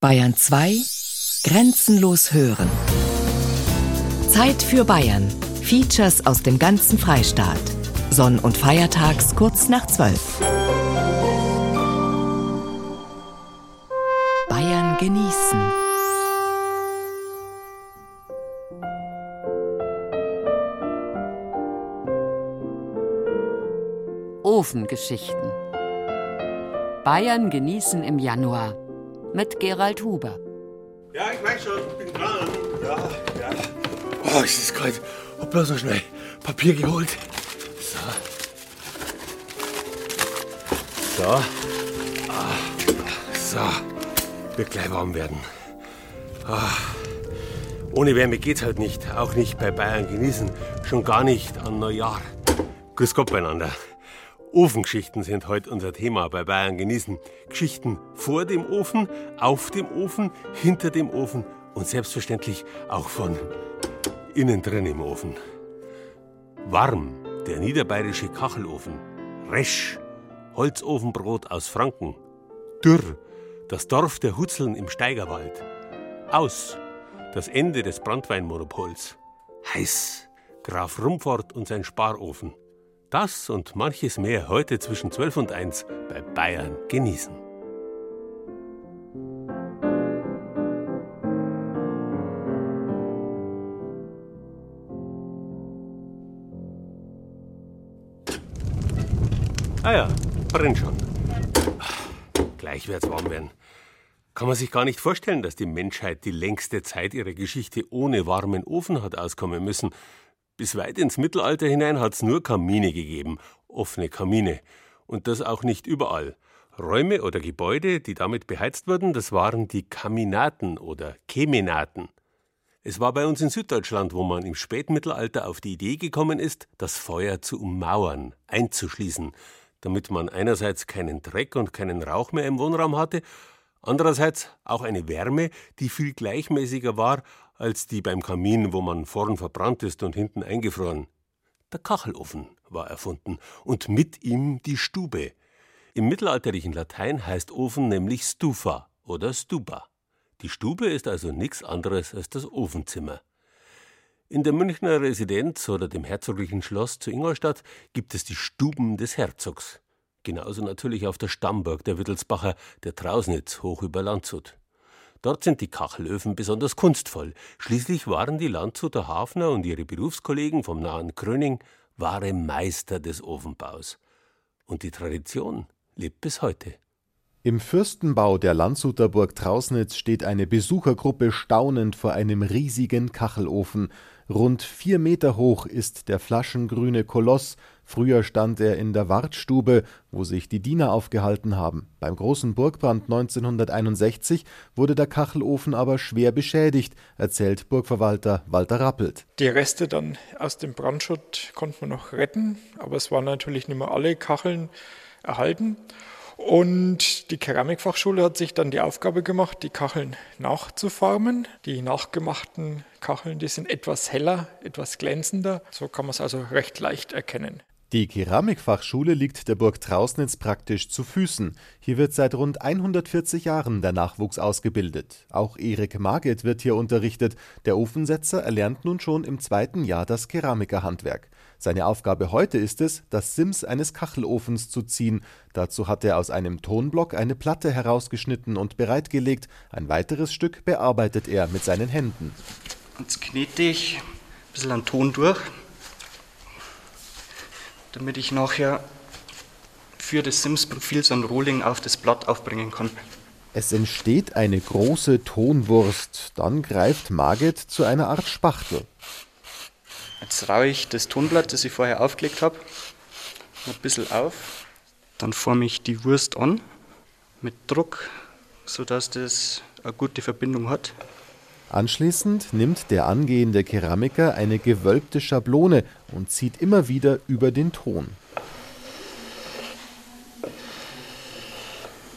Bayern 2 Grenzenlos hören. Zeit für Bayern. Features aus dem ganzen Freistaat. Sonn- und Feiertags kurz nach 12. Bayern genießen. Ofengeschichten. Bayern genießen im Januar mit Gerald Huber. Ja, ich weiß schon, ich bin dran. Ja, ja. Oh, es ist kalt. Hab bloß noch schnell Papier geholt. So. So. Ah, so. Wird gleich warm werden. Ah. Ohne Wärme geht's halt nicht. Auch nicht bei Bayern genießen. Schon gar nicht an Neujahr. Grüß Gott beieinander. Ofengeschichten sind heute unser Thema bei Bayern genießen. Geschichten vor dem Ofen, auf dem Ofen, hinter dem Ofen und selbstverständlich auch von innen drin im Ofen. Warm, der niederbayerische Kachelofen. Resch, Holzofenbrot aus Franken. Dürr, das Dorf der Hutzeln im Steigerwald. Aus, das Ende des Brandweinmonopols. Heiß, Graf Rumfort und sein Sparofen. Das und manches mehr heute zwischen 12 und 1 bei Bayern genießen. Ah ja, brennt schon. Gleich wird's warm werden. Kann man sich gar nicht vorstellen, dass die Menschheit die längste Zeit ihrer Geschichte ohne warmen Ofen hat auskommen müssen. Bis weit ins Mittelalter hinein hat's nur Kamine gegeben, offene Kamine. Und das auch nicht überall. Räume oder Gebäude, die damit beheizt wurden, das waren die Kaminaten oder Kemenaten. Es war bei uns in Süddeutschland, wo man im Spätmittelalter auf die Idee gekommen ist, das Feuer zu ummauern, einzuschließen, damit man einerseits keinen Dreck und keinen Rauch mehr im Wohnraum hatte, andererseits auch eine Wärme, die viel gleichmäßiger war als die beim Kamin, wo man vorn verbrannt ist und hinten eingefroren. Der Kachelofen war erfunden und mit ihm die Stube. Im mittelalterlichen Latein heißt Ofen nämlich Stufa oder Stuba. Die Stube ist also nichts anderes als das Ofenzimmer. In der Münchner Residenz oder dem herzoglichen Schloss zu Ingolstadt gibt es die Stuben des Herzogs. Genauso natürlich auf der Stammburg der Wittelsbacher, der Trausnitz, hoch über Landshut. Dort sind die Kachelöfen besonders kunstvoll. Schließlich waren die Landshuter Hafner und ihre Berufskollegen vom nahen Kröning wahre Meister des Ofenbaus. Und die Tradition lebt bis heute. Im Fürstenbau der Landshuter Burg Trausnitz steht eine Besuchergruppe staunend vor einem riesigen Kachelofen. Rund vier Meter hoch ist der flaschengrüne Koloss. Früher stand er in der Wartstube, wo sich die Diener aufgehalten haben. Beim großen Burgbrand 1961 wurde der Kachelofen aber schwer beschädigt, erzählt Burgverwalter Walter Rappelt. Die Reste dann aus dem Brandschutt konnten wir noch retten, aber es waren natürlich nicht mehr alle Kacheln erhalten. Und die Keramikfachschule hat sich dann die Aufgabe gemacht, die Kacheln nachzuformen. Die nachgemachten Kacheln, die sind etwas heller, etwas glänzender. So kann man es also recht leicht erkennen. Die Keramikfachschule liegt der Burg Trausnitz praktisch zu Füßen. Hier wird seit rund 140 Jahren der Nachwuchs ausgebildet. Auch Erik Marget wird hier unterrichtet. Der Ofensetzer erlernt nun schon im zweiten Jahr das Keramikerhandwerk. Seine Aufgabe heute ist es, das Sims eines Kachelofens zu ziehen. Dazu hat er aus einem Tonblock eine Platte herausgeschnitten und bereitgelegt. Ein weiteres Stück bearbeitet er mit seinen Händen. Jetzt knete ich ein bisschen an Ton durch damit ich nachher für das Sims-Profil so ein Rolling auf das Blatt aufbringen kann. Es entsteht eine große Tonwurst. Dann greift Margit zu einer Art Spachtel. Jetzt raue ich das Tonblatt, das ich vorher aufgelegt habe, ein bisschen auf. Dann forme ich die Wurst an mit Druck, sodass das eine gute Verbindung hat. Anschließend nimmt der angehende Keramiker eine gewölbte Schablone und zieht immer wieder über den Ton.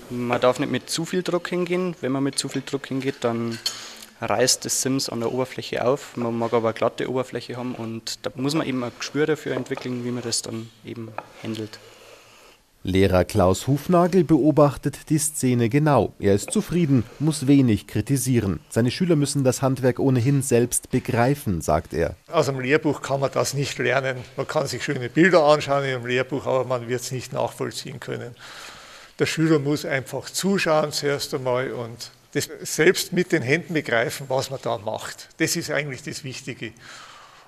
Man darf nicht mit zu viel Druck hingehen. Wenn man mit zu viel Druck hingeht, dann reißt das Sims an der Oberfläche auf. Man mag aber eine glatte Oberfläche haben und da muss man eben ein Gespür dafür entwickeln, wie man das dann eben handelt. Lehrer Klaus Hufnagel beobachtet die Szene genau. Er ist zufrieden, muss wenig kritisieren. Seine Schüler müssen das Handwerk ohnehin selbst begreifen, sagt er. Aus dem Lehrbuch kann man das nicht lernen. Man kann sich schöne Bilder anschauen im Lehrbuch, aber man wird es nicht nachvollziehen können. Der Schüler muss einfach zuschauen zuerst einmal und das selbst mit den Händen begreifen, was man da macht. Das ist eigentlich das Wichtige.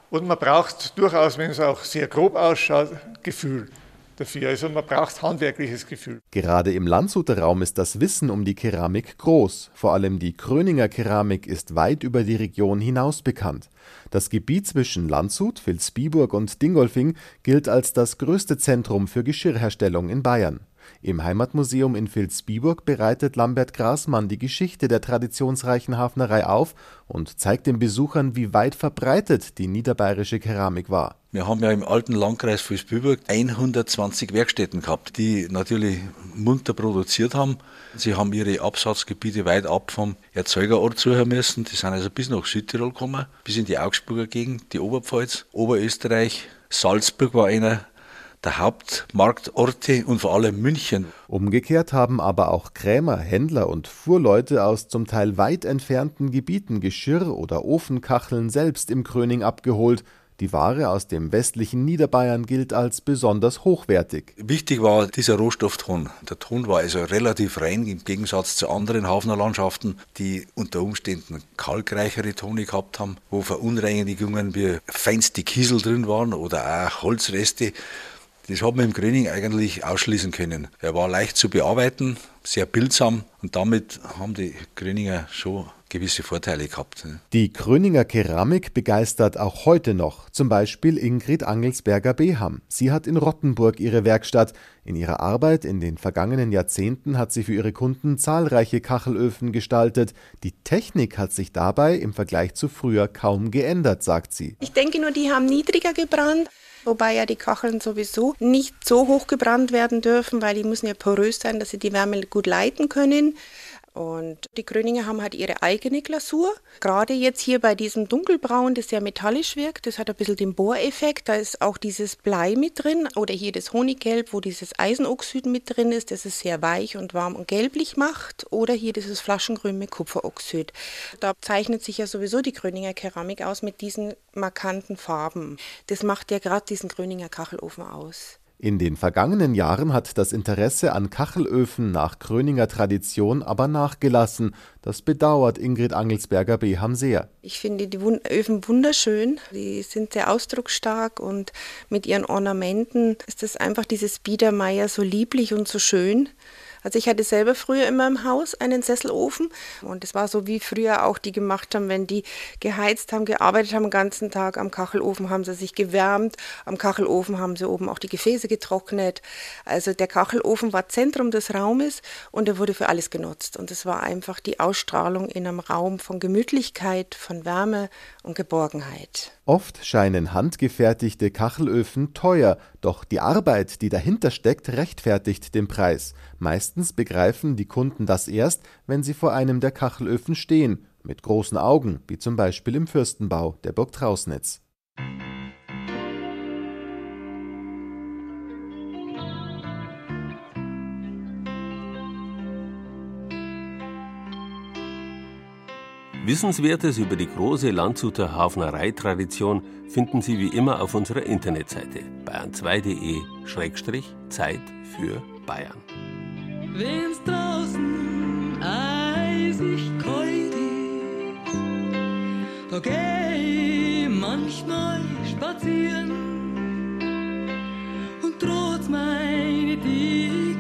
Und man braucht durchaus, wenn es auch sehr grob ausschaut, Gefühl dafür. Also man braucht handwerkliches Gefühl. Gerade im Landshuter Raum ist das Wissen um die Keramik groß. Vor allem die Kröninger Keramik ist weit über die Region hinaus bekannt. Das Gebiet zwischen Landshut, Vilsbiburg und Dingolfing gilt als das größte Zentrum für Geschirrherstellung in Bayern. Im Heimatmuseum in Vilsbiburg bereitet Lambert Grasmann die Geschichte der traditionsreichen Hafnerei auf und zeigt den Besuchern, wie weit verbreitet die niederbayerische Keramik war. Wir haben ja im alten Landkreis Vilsbiburg 120 Werkstätten gehabt, die natürlich munter produziert haben. Sie haben ihre Absatzgebiete weit ab vom Erzeugerort zuhören müssen. Die sind also bis nach Südtirol gekommen, bis in die Augsburger Gegend, die Oberpfalz, Oberösterreich. Salzburg war einer der Hauptmarktorte und vor allem München. Umgekehrt haben aber auch Krämer, Händler und Fuhrleute aus zum Teil weit entfernten Gebieten Geschirr oder Ofenkacheln selbst im Kröning abgeholt. Die Ware aus dem westlichen Niederbayern gilt als besonders hochwertig. Wichtig war dieser Rohstoffton. Der Ton war also relativ rein im Gegensatz zu anderen Hafnerlandschaften, die unter Umständen kalkreichere Tone gehabt haben, wo Verunreinigungen wie feinste Kiesel drin waren oder auch Holzreste. Das hat man im Gröning eigentlich ausschließen können. Er war leicht zu bearbeiten, sehr bildsam und damit haben die Gröninger schon gewisse Vorteile gehabt. Die Gröninger Keramik begeistert auch heute noch, zum Beispiel Ingrid Angelsberger-Beham. Sie hat in Rottenburg ihre Werkstatt. In ihrer Arbeit in den vergangenen Jahrzehnten hat sie für ihre Kunden zahlreiche Kachelöfen gestaltet. Die Technik hat sich dabei im Vergleich zu früher kaum geändert, sagt sie. Ich denke nur, die haben niedriger gebrannt wobei ja die Kacheln sowieso nicht so hoch gebrannt werden dürfen, weil die müssen ja porös sein, dass sie die Wärme gut leiten können. Und die Gröninger haben halt ihre eigene Glasur. Gerade jetzt hier bei diesem Dunkelbraun, das sehr metallisch wirkt, das hat ein bisschen den Bohreffekt. Da ist auch dieses Blei mit drin. Oder hier das Honiggelb, wo dieses Eisenoxid mit drin ist, das es sehr weich und warm und gelblich macht. Oder hier dieses Flaschengrün mit Kupferoxid. Da zeichnet sich ja sowieso die Gröninger Keramik aus mit diesen markanten Farben. Das macht ja gerade diesen Gröninger Kachelofen aus. In den vergangenen Jahren hat das Interesse an Kachelöfen nach Kröninger Tradition aber nachgelassen. Das bedauert Ingrid Angelsberger-Beham sehr. Ich finde die Öfen wunderschön. Die sind sehr ausdrucksstark und mit ihren Ornamenten ist das einfach dieses Biedermeier so lieblich und so schön. Also ich hatte selber früher immer im Haus einen Sesselofen und es war so wie früher auch die gemacht haben, wenn die geheizt haben, gearbeitet haben den ganzen Tag. Am Kachelofen haben sie sich gewärmt, am Kachelofen haben sie oben auch die Gefäße getrocknet. Also der Kachelofen war Zentrum des Raumes und er wurde für alles genutzt und es war einfach die Ausstrahlung in einem Raum von Gemütlichkeit, von Wärme und Geborgenheit. Oft scheinen handgefertigte Kachelöfen teuer, doch die Arbeit, die dahinter steckt, rechtfertigt den Preis. Meistens begreifen die Kunden das erst, wenn sie vor einem der Kachelöfen stehen, mit großen Augen, wie zum Beispiel im Fürstenbau der Burg Trausnitz. Wissenswertes über die große Landshuter Hafnereitradition finden Sie wie immer auf unserer Internetseite bayern2.de-zeit für Bayern. Wenn's draußen eisig kalt ist, da geh ich manchmal spazieren und trotz meine dicken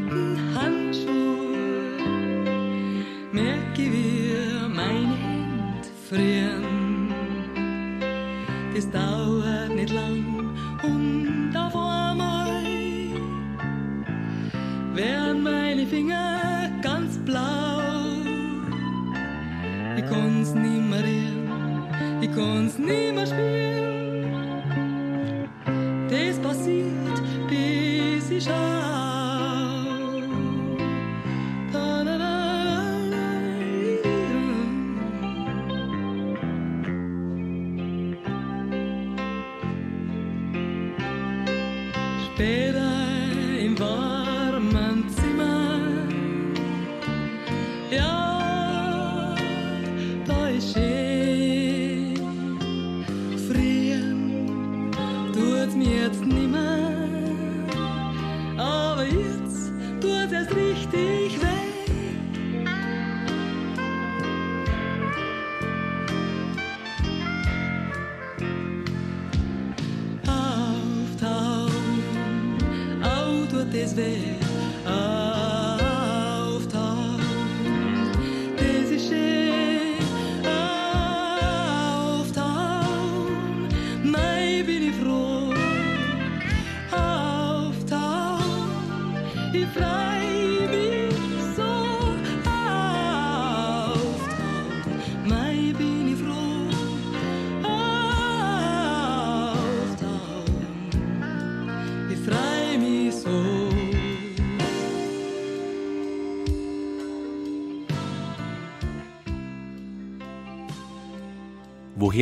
frieren. Das dauert nicht lang und auf einmal werden meine Finger ganz blau. Ich kann's nimmer rühren, ich kann's nimmer spüren. Das passiert, bis ich schau.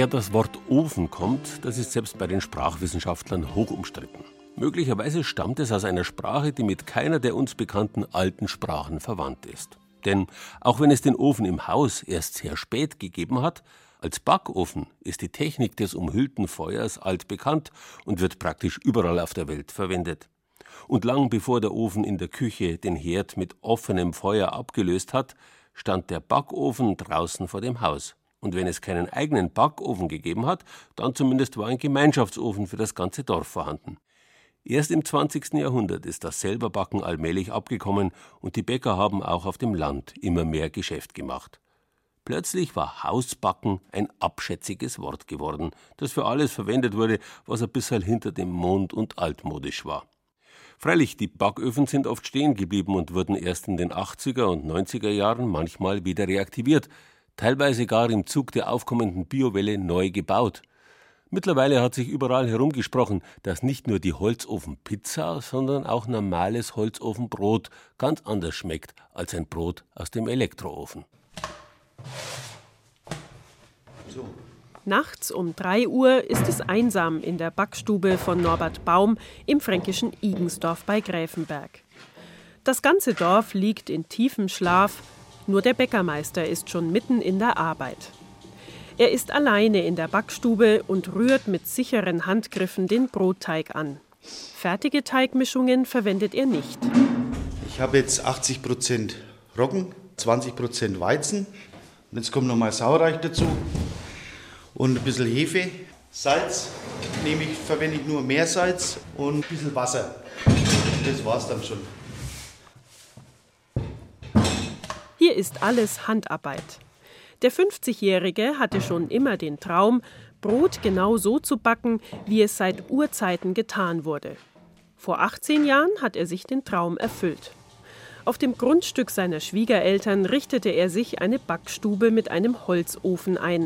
Woher das Wort Ofen kommt, das ist selbst bei den Sprachwissenschaftlern hoch umstritten. Möglicherweise stammt es aus einer Sprache, die mit keiner der uns bekannten alten Sprachen verwandt ist. Denn auch wenn es den Ofen im Haus erst sehr spät gegeben hat, als Backofen ist die Technik des umhüllten Feuers altbekannt und wird praktisch überall auf der Welt verwendet. Und lang bevor der Ofen in der Küche den Herd mit offenem Feuer abgelöst hat, stand der Backofen draußen vor dem Haus. Und wenn es keinen eigenen Backofen gegeben hat, dann zumindest war ein Gemeinschaftsofen für das ganze Dorf vorhanden. Erst im 20. Jahrhundert ist das Selberbacken allmählich abgekommen und die Bäcker haben auch auf dem Land immer mehr Geschäft gemacht. Plötzlich war Hausbacken ein abschätziges Wort geworden, das für alles verwendet wurde, was ein bisschen hinter dem Mond und altmodisch war. Freilich, die Backöfen sind oft stehen geblieben und wurden erst in den 80er und 90er Jahren manchmal wieder reaktiviert, teilweise gar im Zug der aufkommenden Biowelle neu gebaut. Mittlerweile hat sich überall herumgesprochen, dass nicht nur die Holzofenpizza, sondern auch normales Holzofenbrot ganz anders schmeckt als ein Brot aus dem Elektroofen. Nachts um 3 Uhr ist es einsam in der Backstube von Norbert Baum im fränkischen Igensdorf bei Gräfenberg. Das ganze Dorf liegt in tiefem Schlaf, nur der Bäckermeister ist schon mitten in der Arbeit. Er ist alleine in der Backstube und rührt mit sicheren Handgriffen den Brotteig an. Fertige Teigmischungen verwendet er nicht. Ich habe jetzt 80% Roggen, 20% Weizen. Und jetzt kommt nochmal Sauerreich dazu und ein bisschen Hefe. Salz nehme ich, verwende ich nur Meersalz und ein bisschen Wasser. Das war's dann schon. Hier ist alles Handarbeit. Der 50-Jährige hatte schon immer den Traum, Brot genau so zu backen, wie es seit Urzeiten getan wurde. Vor 18 Jahren hat er sich den Traum erfüllt. Auf dem Grundstück seiner Schwiegereltern richtete er sich eine Backstube mit einem Holzofen ein.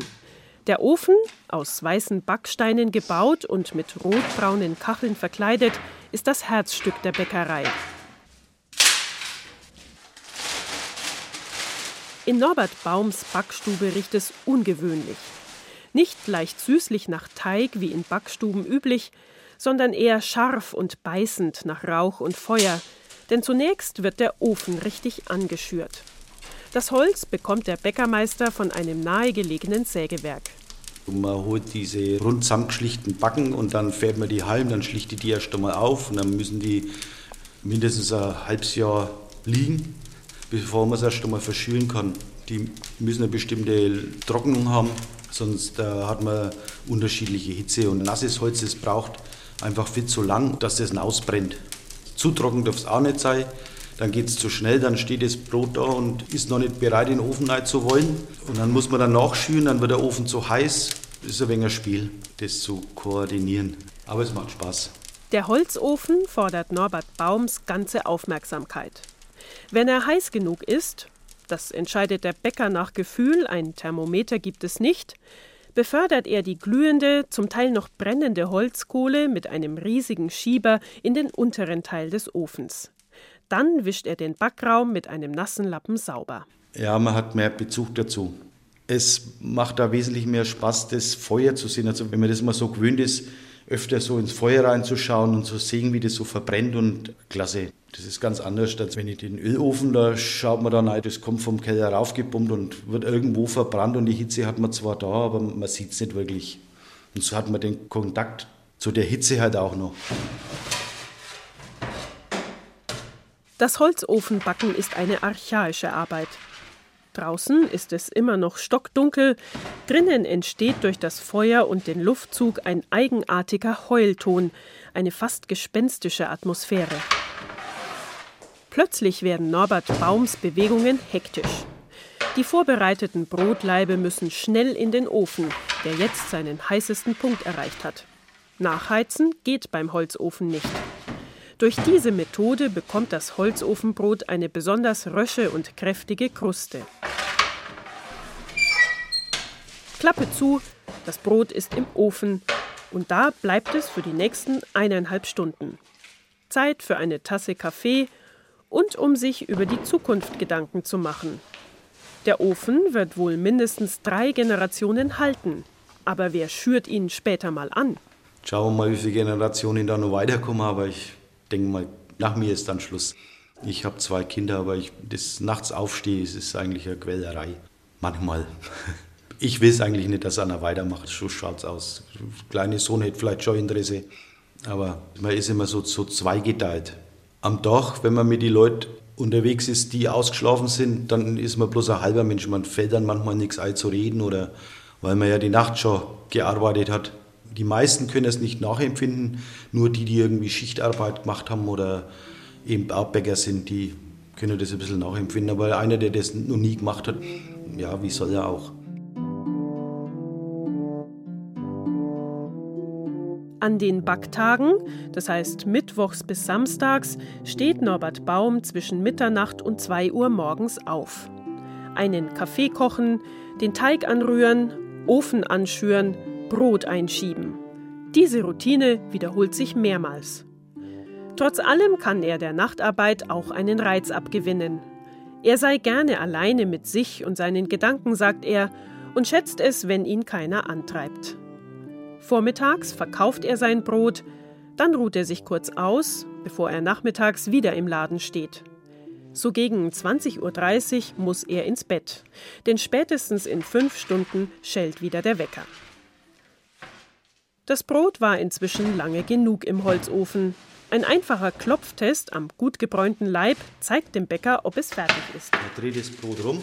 Der Ofen, aus weißen Backsteinen gebaut und mit rotbraunen Kacheln verkleidet, ist das Herzstück der Bäckerei. In Norbert Baums Backstube riecht es ungewöhnlich. Nicht leicht süßlich nach Teig wie in Backstuben üblich, sondern eher scharf und beißend nach Rauch und Feuer, denn zunächst wird der Ofen richtig angeschürt. Das Holz bekommt der Bäckermeister von einem nahegelegenen Sägewerk. Man holt diese rund zusammengeschlichten Backen und dann fährt man die halm, dann schlichtet die erst einmal auf und dann müssen die mindestens ein halbes Jahr liegen, bevor man es erst einmal verschülen kann. Die müssen eine bestimmte Trocknung haben, sonst äh, hat man unterschiedliche Hitze. Und nasses Holz, das braucht einfach viel zu lang, dass das ausbrennt. Zu trocken darf es auch nicht sein. Dann geht es zu schnell, dann steht das Brot da und ist noch nicht bereit, in den Ofen rein zu wollen. Und dann muss man dann nachschüren, dann wird der Ofen zu heiß. Das ist ein wenig ein Spiel, das zu koordinieren. Aber es macht Spaß. Der Holzofen fordert Norbert Baums ganze Aufmerksamkeit. Wenn er heiß genug ist, das entscheidet der Bäcker nach Gefühl, ein Thermometer gibt es nicht, befördert er die glühende, zum Teil noch brennende Holzkohle mit einem riesigen Schieber in den unteren Teil des Ofens. Dann wischt er den Backraum mit einem nassen Lappen sauber. Ja, man hat mehr Bezug dazu. Es macht da wesentlich mehr Spaß, das Feuer zu sehen. Also wenn man das mal so gewöhnt ist, öfter so ins Feuer reinzuschauen und zu sehen, wie das so verbrennt und klasse. Das ist ganz anders, als wenn ich den Ölofen, da schaut man dann, das kommt vom Keller raufgepumpt und wird irgendwo verbrannt und die Hitze hat man zwar da, aber man sieht es nicht wirklich. Und so hat man den Kontakt zu der Hitze halt auch noch. Das Holzofenbacken ist eine archaische Arbeit. Draußen ist es immer noch stockdunkel, drinnen entsteht durch das Feuer und den Luftzug ein eigenartiger Heulton, eine fast gespenstische Atmosphäre. Plötzlich werden Norbert Baums Bewegungen hektisch. Die vorbereiteten Brotlaibe müssen schnell in den Ofen, der jetzt seinen heißesten Punkt erreicht hat. Nachheizen geht beim Holzofen nicht. Durch diese Methode bekommt das Holzofenbrot eine besonders rösche und kräftige Kruste. Klappe zu, das Brot ist im Ofen und da bleibt es für die nächsten eineinhalb Stunden. Zeit für eine Tasse Kaffee und um sich über die Zukunft Gedanken zu machen. Der Ofen wird wohl mindestens drei Generationen halten. Aber wer schürt ihn später mal an? Schauen wir mal, wie viele Generationen da noch weiterkommen, aber ich denke mal, nach mir ist dann Schluss. Ich habe zwei Kinder, aber ich das nachts aufstehe, es ist eigentlich eine Quälerei. Manchmal. Ich will es eigentlich nicht, dass einer weitermacht. So schaut es aus. Kleine Sohn hätte vielleicht schon Interesse. Aber man ist immer so, so zweigeteilt. Am Tag, wenn man mit den Leuten unterwegs ist, die ausgeschlafen sind, dann ist man bloß ein halber Mensch. Man fällt dann manchmal nichts ein zu reden oder weil man ja die Nacht schon gearbeitet hat. Die meisten können es nicht nachempfinden, nur die, die irgendwie Schichtarbeit gemacht haben oder eben Baubäcker sind, die können das ein bisschen nachempfinden. Aber einer, der das noch nie gemacht hat, ja, wie soll er auch? An den Backtagen, das heißt mittwochs bis samstags, steht Norbert Baum zwischen Mitternacht und 2 Uhr morgens auf. Einen Kaffee kochen, den Teig anrühren, Ofen anschüren, Brot einschieben. Diese Routine wiederholt sich mehrmals. Trotz allem kann er der Nachtarbeit auch einen Reiz abgewinnen. Er sei gerne alleine mit sich und seinen Gedanken, sagt er, und schätzt es, wenn ihn keiner antreibt. Vormittags verkauft er sein Brot, dann ruht er sich kurz aus, bevor er nachmittags wieder im Laden steht. So gegen 20.30 Uhr muss er ins Bett, denn spätestens in fünf Stunden schellt wieder der Wecker. Das Brot war inzwischen lange genug im Holzofen. Ein einfacher Klopftest am gut gebräunten Leib zeigt dem Bäcker, ob es fertig ist. Er dreht das Brot rum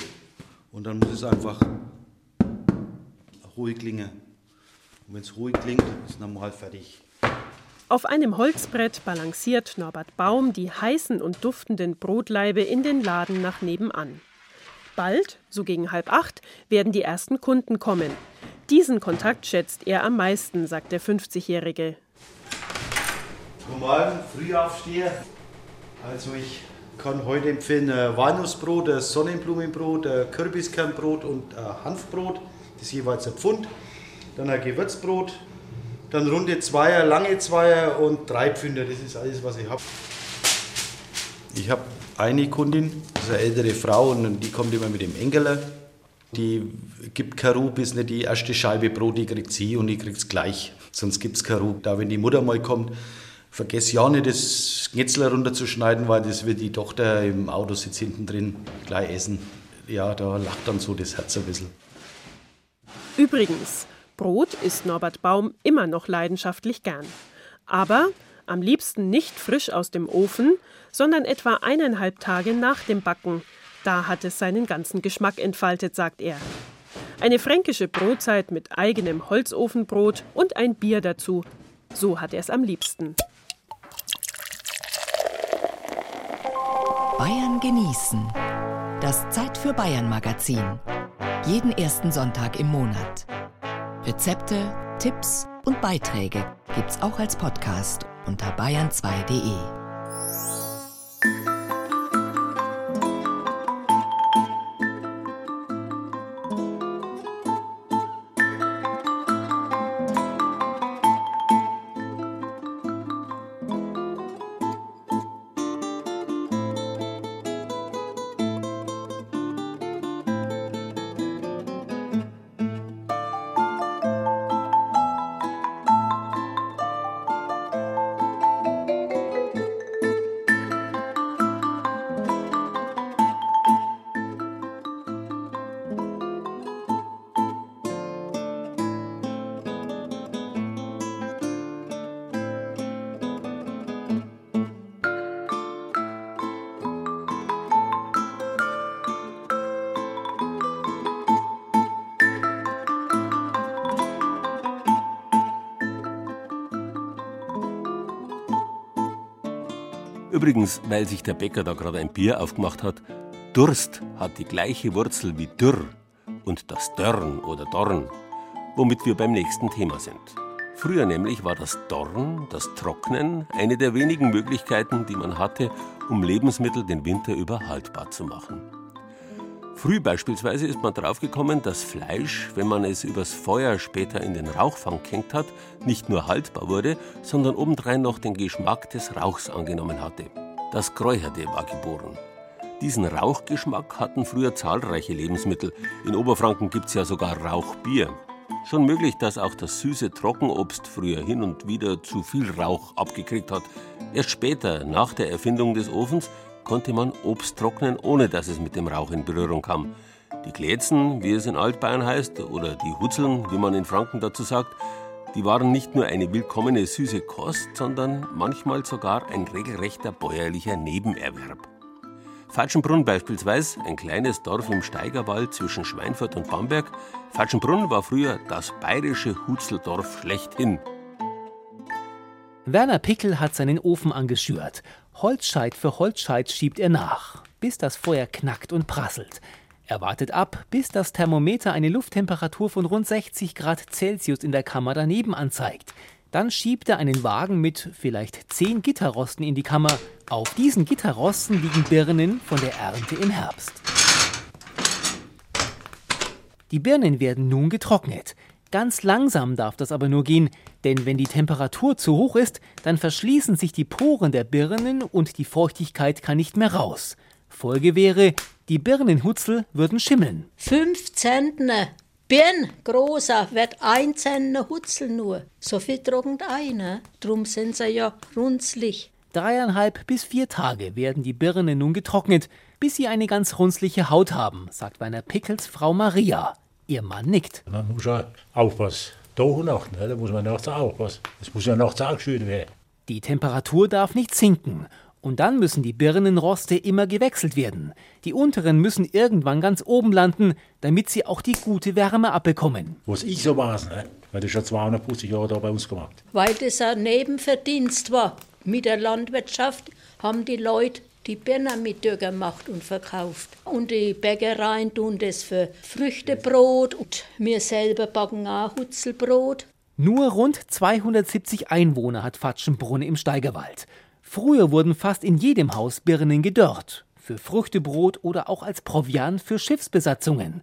und dann muss es einfach ruhig klingen. Und wenn es ruhig klingt, ist normal fertig. Auf einem Holzbrett balanciert Norbert Baum die heißen und duftenden Brotlaibe in den Laden nach nebenan. Bald, so gegen halb acht, werden die ersten Kunden kommen. Diesen Kontakt schätzt er am meisten, sagt der 50-Jährige. Guten Morgen, Frühaufsteher. Also ich kann heute empfehlen ein Walnussbrot, ein Sonnenblumenbrot, ein Kürbiskernbrot und Hanfbrot. Das ist jeweils ein Pfund dann ein Gewürzbrot, dann runde Zweier, lange Zweier und drei Pfünder. Das ist alles, was ich habe. Ich habe eine Kundin, das ist eine ältere Frau und die kommt immer mit dem Enkeler. Die gibt kein Ruhe, bis nicht die erste Scheibe Brot, die kriegt sie und die kriegt es gleich. Sonst gibt es kein Ruhe. Da, wenn die Mutter mal kommt, vergess ja nicht, das Schnitzler runterzuschneiden, weil das wird die Tochter im Auto sitzt hinten drin gleich essen. Ja, da lacht dann so das Herz ein bisschen. Übrigens, Brot isst Norbert Baum immer noch leidenschaftlich gern. Aber am liebsten nicht frisch aus dem Ofen, sondern etwa eineinhalb Tage nach dem Backen. Da hat es seinen ganzen Geschmack entfaltet, sagt er. Eine fränkische Brotzeit mit eigenem Holzofenbrot und ein Bier dazu. So hat er es am liebsten. Bayern genießen. Das Zeit für Bayern Magazin. Jeden ersten Sonntag im Monat. Rezepte, Tipps und Beiträge gibt's auch als Podcast unter bayern2.de. Übrigens, weil sich der Bäcker da gerade ein Bier aufgemacht hat, Durst hat die gleiche Wurzel wie Dürr und das Dörn oder Dorn, womit wir beim nächsten Thema sind. Früher nämlich war das Dorn, das Trocknen, eine der wenigen Möglichkeiten, die man hatte, um Lebensmittel den Winter über haltbar zu machen. Früh beispielsweise ist man draufgekommen, dass Fleisch, wenn man es übers Feuer später in den Rauchfang gehängt hat, nicht nur haltbar wurde, sondern obendrein noch den Geschmack des Rauchs angenommen hatte. Das Kräucherte war geboren. Diesen Rauchgeschmack hatten früher zahlreiche Lebensmittel. In Oberfranken gibt es ja sogar Rauchbier. Schon möglich, dass auch das süße Trockenobst früher hin und wieder zu viel Rauch abgekriegt hat. Erst später, nach der Erfindung des Ofens, konnte man Obst trocknen, ohne dass es mit dem Rauch in Berührung kam. Die Glätzen, wie es in Altbayern heißt, oder die Hutzeln, wie man in Franken dazu sagt, die waren nicht nur eine willkommene süße Kost, sondern manchmal sogar ein regelrechter bäuerlicher Nebenerwerb. Fatschenbrunn beispielsweise, ein kleines Dorf im Steigerwald zwischen Schweinfurt und Bamberg. Fatschenbrunn war früher das bayerische Hutzeldorf schlechthin. Werner Pickel hat seinen Ofen angeschürt. Holzscheit für Holzscheit schiebt er nach, bis das Feuer knackt und prasselt. Er wartet ab, bis das Thermometer eine Lufttemperatur von rund 60 Grad Celsius in der Kammer daneben anzeigt. Dann schiebt er einen Wagen mit vielleicht zehn Gitterrosten in die Kammer. Auf diesen Gitterrosten liegen Birnen von der Ernte im Herbst. Die Birnen werden nun getrocknet. Ganz langsam darf das aber nur gehen, denn wenn die Temperatur zu hoch ist, dann verschließen sich die Poren der Birnen und die Feuchtigkeit kann nicht mehr raus. Folge wäre, die Birnenhutzel würden schimmeln. Fünf Zentner Birn großer wird ein Zentner Hutzel nur. So viel trocknet eine. Drum sind sie ja runzlig. Dreieinhalb bis vier Tage werden die Birnen nun getrocknet, bis sie eine ganz runzliche Haut haben, sagt Werner Pickels Frau Maria. Ihr Mann nickt. Man muss ja aufpassen. Tag und Nacht, ne? da muss man nachts aufpassen. Es muss ja nachts angeschüttet werden. Die Temperatur darf nicht sinken. Und dann müssen die Birnenroste immer gewechselt werden. Die unteren müssen irgendwann ganz oben landen, damit sie auch die gute Wärme abbekommen. Was ich so weiß, ne? weil das schon 250 Jahre da bei uns gemacht. Weil das ein Nebenverdienst war. Mit der Landwirtschaft haben die Leute die Birnen mit gemacht und verkauft. Und die Bäckereien tun das für Früchtebrot und wir selber backen auch Hutzelbrot. Nur rund 270 Einwohner hat Fatschenbrunn im Steigerwald. Früher wurden fast in jedem Haus Birnen gedörrt, für Früchtebrot oder auch als Proviant für Schiffsbesatzungen.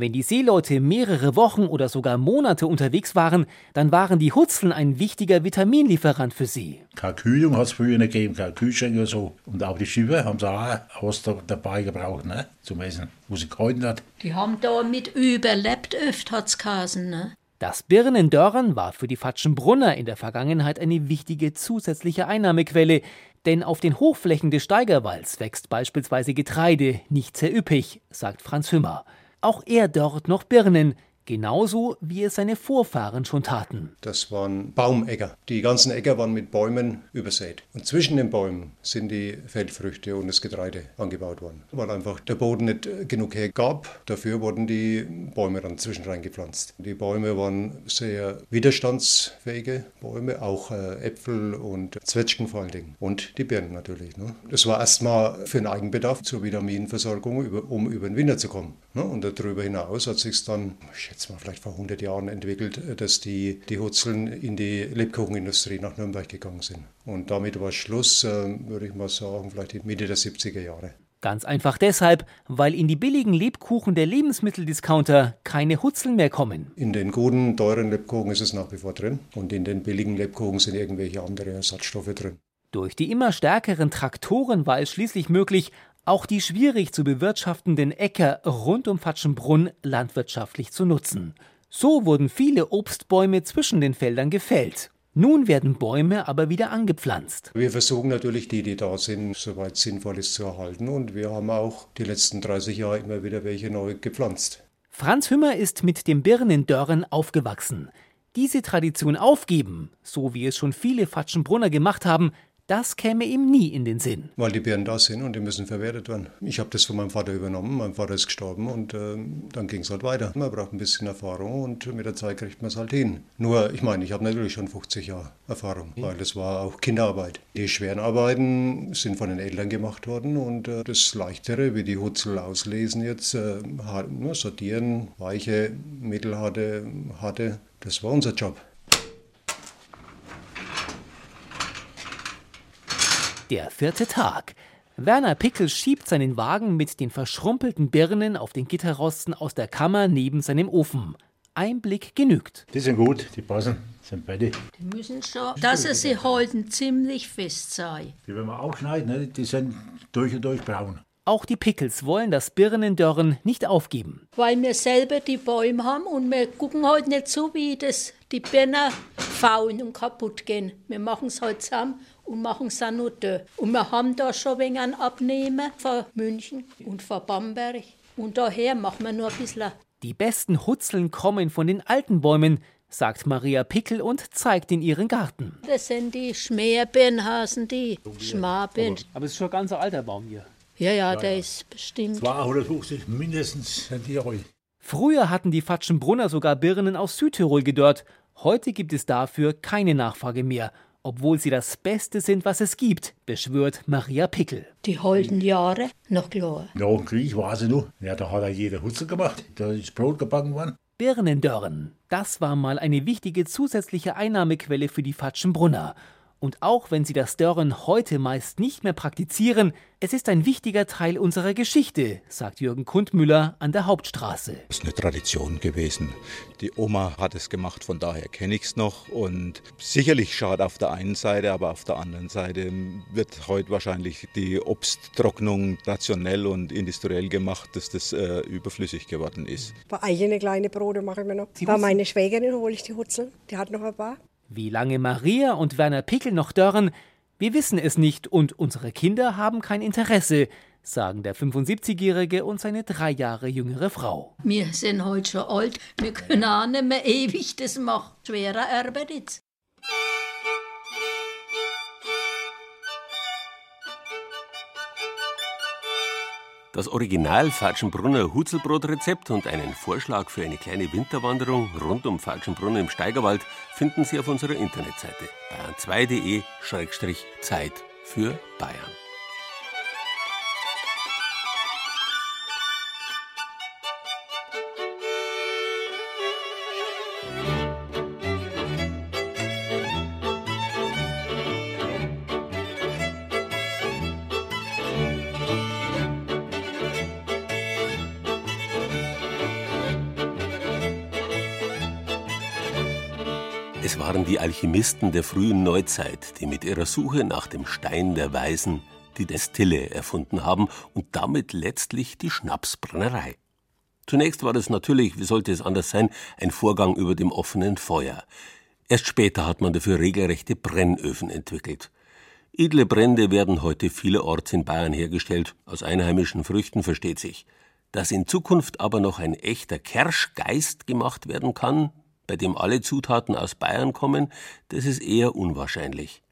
Wenn die Seeleute mehrere Wochen oder sogar Monate unterwegs waren, dann waren die Hutzeln ein wichtiger Vitaminlieferant für sie. Keine Kühlung hat es früher nicht gegeben, keine Kühlschränke oder so. Und auch die Schiffe haben sie auch was da, dabei gebraucht, ne? zum Essen, wo sie gehalten hat. Die haben da mit überlebt, öft hat's Kasen, ne? Das Birnendörren war für die Fatschenbrunner in der Vergangenheit eine wichtige zusätzliche Einnahmequelle, denn auf den Hochflächen des Steigerwalds wächst beispielsweise Getreide nicht sehr üppig, sagt Franz Hümmer. Auch er dort noch Birnen, genauso wie es seine Vorfahren schon taten. Das waren Baumegger. Die ganzen Äcker waren mit Bäumen übersät. Und zwischen den Bäumen sind die Feldfrüchte und das Getreide angebaut worden, weil einfach der Boden nicht genug hergab. Dafür wurden die Bäume dann zwischen reingepflanzt. Die Bäume waren sehr widerstandsfähige Bäume, auch äh, Äpfel und Zwetschgen vor allen Dingen. Und die Birnen natürlich. Ne? Das war erstmal für den Eigenbedarf zur Vitaminversorgung, um über den Winter zu kommen. Ne? Und darüber hinaus hat sich dann, ich schätze mal, vielleicht vor 100 Jahren entwickelt, dass die, die Hutzeln in die Lebkuchenindustrie nach Nürnberg gegangen sind. Und damit war Schluss, äh, würde ich mal sagen, vielleicht Mitte der 70er Jahre. Ganz einfach deshalb, weil in die billigen Lebkuchen der Lebensmitteldiscounter keine Hutzeln mehr kommen. In den guten, teuren Lebkuchen ist es nach wie vor drin und in den billigen Lebkuchen sind irgendwelche andere Ersatzstoffe drin. Durch die immer stärkeren Traktoren war es schließlich möglich, auch die schwierig zu bewirtschaftenden Äcker rund um Fatschenbrunn landwirtschaftlich zu nutzen. So wurden viele Obstbäume zwischen den Feldern gefällt. Nun werden Bäume aber wieder angepflanzt. Wir versuchen natürlich die, die da sind, soweit sinnvoll ist zu erhalten. Und wir haben auch die letzten 30 Jahre immer wieder welche neu gepflanzt. Franz Hümmer ist mit dem Birnendörren aufgewachsen. Diese Tradition aufgeben, so wie es schon viele Fatschenbrunner gemacht haben, Das käme ihm nie in den Sinn. Weil die Birnen da sind und die müssen verwertet werden. Ich habe das von meinem Vater übernommen. Mein Vater ist gestorben und äh, dann ging es halt weiter. Man braucht ein bisschen Erfahrung und mit der Zeit kriegt man es halt hin. Nur, ich meine, ich habe natürlich schon 50 Jahre Erfahrung, weil das war auch Kinderarbeit. Die schweren Arbeiten sind von den Eltern gemacht worden und äh, das Leichtere, wie die Hutzel auslesen jetzt, äh, sortieren, weiche, mittelharte, harte, das war unser Job. Der vierte Tag. Werner Pickel schiebt seinen Wagen mit den verschrumpelten Birnen auf den Gitterrosten aus der Kammer neben seinem Ofen. Ein Blick genügt. Die sind gut, die passen, sind beide. Die müssen schon, dass sie sich halten, ziemlich fest sein. Die werden wir aufschneiden, ne? die sind durch und durch braun. Auch die Pickels wollen das Birnendörren nicht aufgeben. Weil wir selber die Bäume haben und wir gucken halt nicht so, wie das die Birnen faulen und kaputt gehen. Wir machen es halt zusammen und machen es auch nur da. Und wir haben da schon wegen ein Abnehmen von München und von Bamberg. Und daher machen wir nur ein bisschen. Die besten Hutzeln kommen von den alten Bäumen, sagt Maria Pickel und zeigt in ihren Garten. Das sind die Schmähbirnhasen, die Schmarbirn. Aber es ist schon ein ganz alter Baum hier. Ja, ja, der ist bestimmt. 250 mindestens sind die alt. Früher hatten die Fatschenbrunner sogar Birnen aus Südtirol gedörrt. Heute gibt es dafür keine Nachfrage mehr obwohl sie das Beste sind, was es gibt, beschwört Maria Pickel. Die holden Jahre, noch klar. Ja, im Krieg war sie noch. Ja, da hat er jeder Hutzel gemacht. Da ist Brot gebacken worden. Birnendörren, das war mal eine wichtige zusätzliche Einnahmequelle für die Fatschenbrunner. Und auch wenn sie das Dörren heute meist nicht mehr praktizieren, es ist ein wichtiger Teil unserer Geschichte, sagt Jürgen Kundmüller an der Hauptstraße. Es ist eine Tradition gewesen. Die Oma hat es gemacht, von daher kenne ich es noch. Und sicherlich schade auf der einen Seite, aber auf der anderen Seite wird heute wahrscheinlich die Obsttrocknung rationell und industriell gemacht, dass das äh, überflüssig geworden ist. Bei eigene kleine Brote mache ich mir noch. Bei meiner Schwägerin hole ich die Hutzel, die hat noch ein paar. Wie lange Maria und Werner Pickel noch dörren, wir wissen es nicht und unsere Kinder haben kein Interesse, sagen der 75-Jährige und seine drei Jahre jüngere Frau. Wir sind heute schon alt, wir können auch nicht mehr ewig das machen. Schwerer Arbeit Das Original Fatschenbrunner Hutzelbrotrezept und einen Vorschlag für eine kleine Winterwanderung rund um Fatschenbrunner im Steigerwald finden Sie auf unserer Internetseite bayern2.de-zeit für Bayern. Alchemisten der frühen Neuzeit, die mit ihrer Suche nach dem Stein der Weisen die Destille erfunden haben und damit letztlich die Schnapsbrennerei. Zunächst war es natürlich, wie sollte es anders sein, ein Vorgang über dem offenen Feuer. Erst später hat man dafür regelrechte Brennöfen entwickelt. Edle Brände werden heute vielerorts in Bayern hergestellt, aus einheimischen Früchten versteht sich. Dass in Zukunft aber noch ein echter Kerschgeist gemacht werden kann, bei dem alle Zutaten aus Bayern kommen, das ist eher unwahrscheinlich.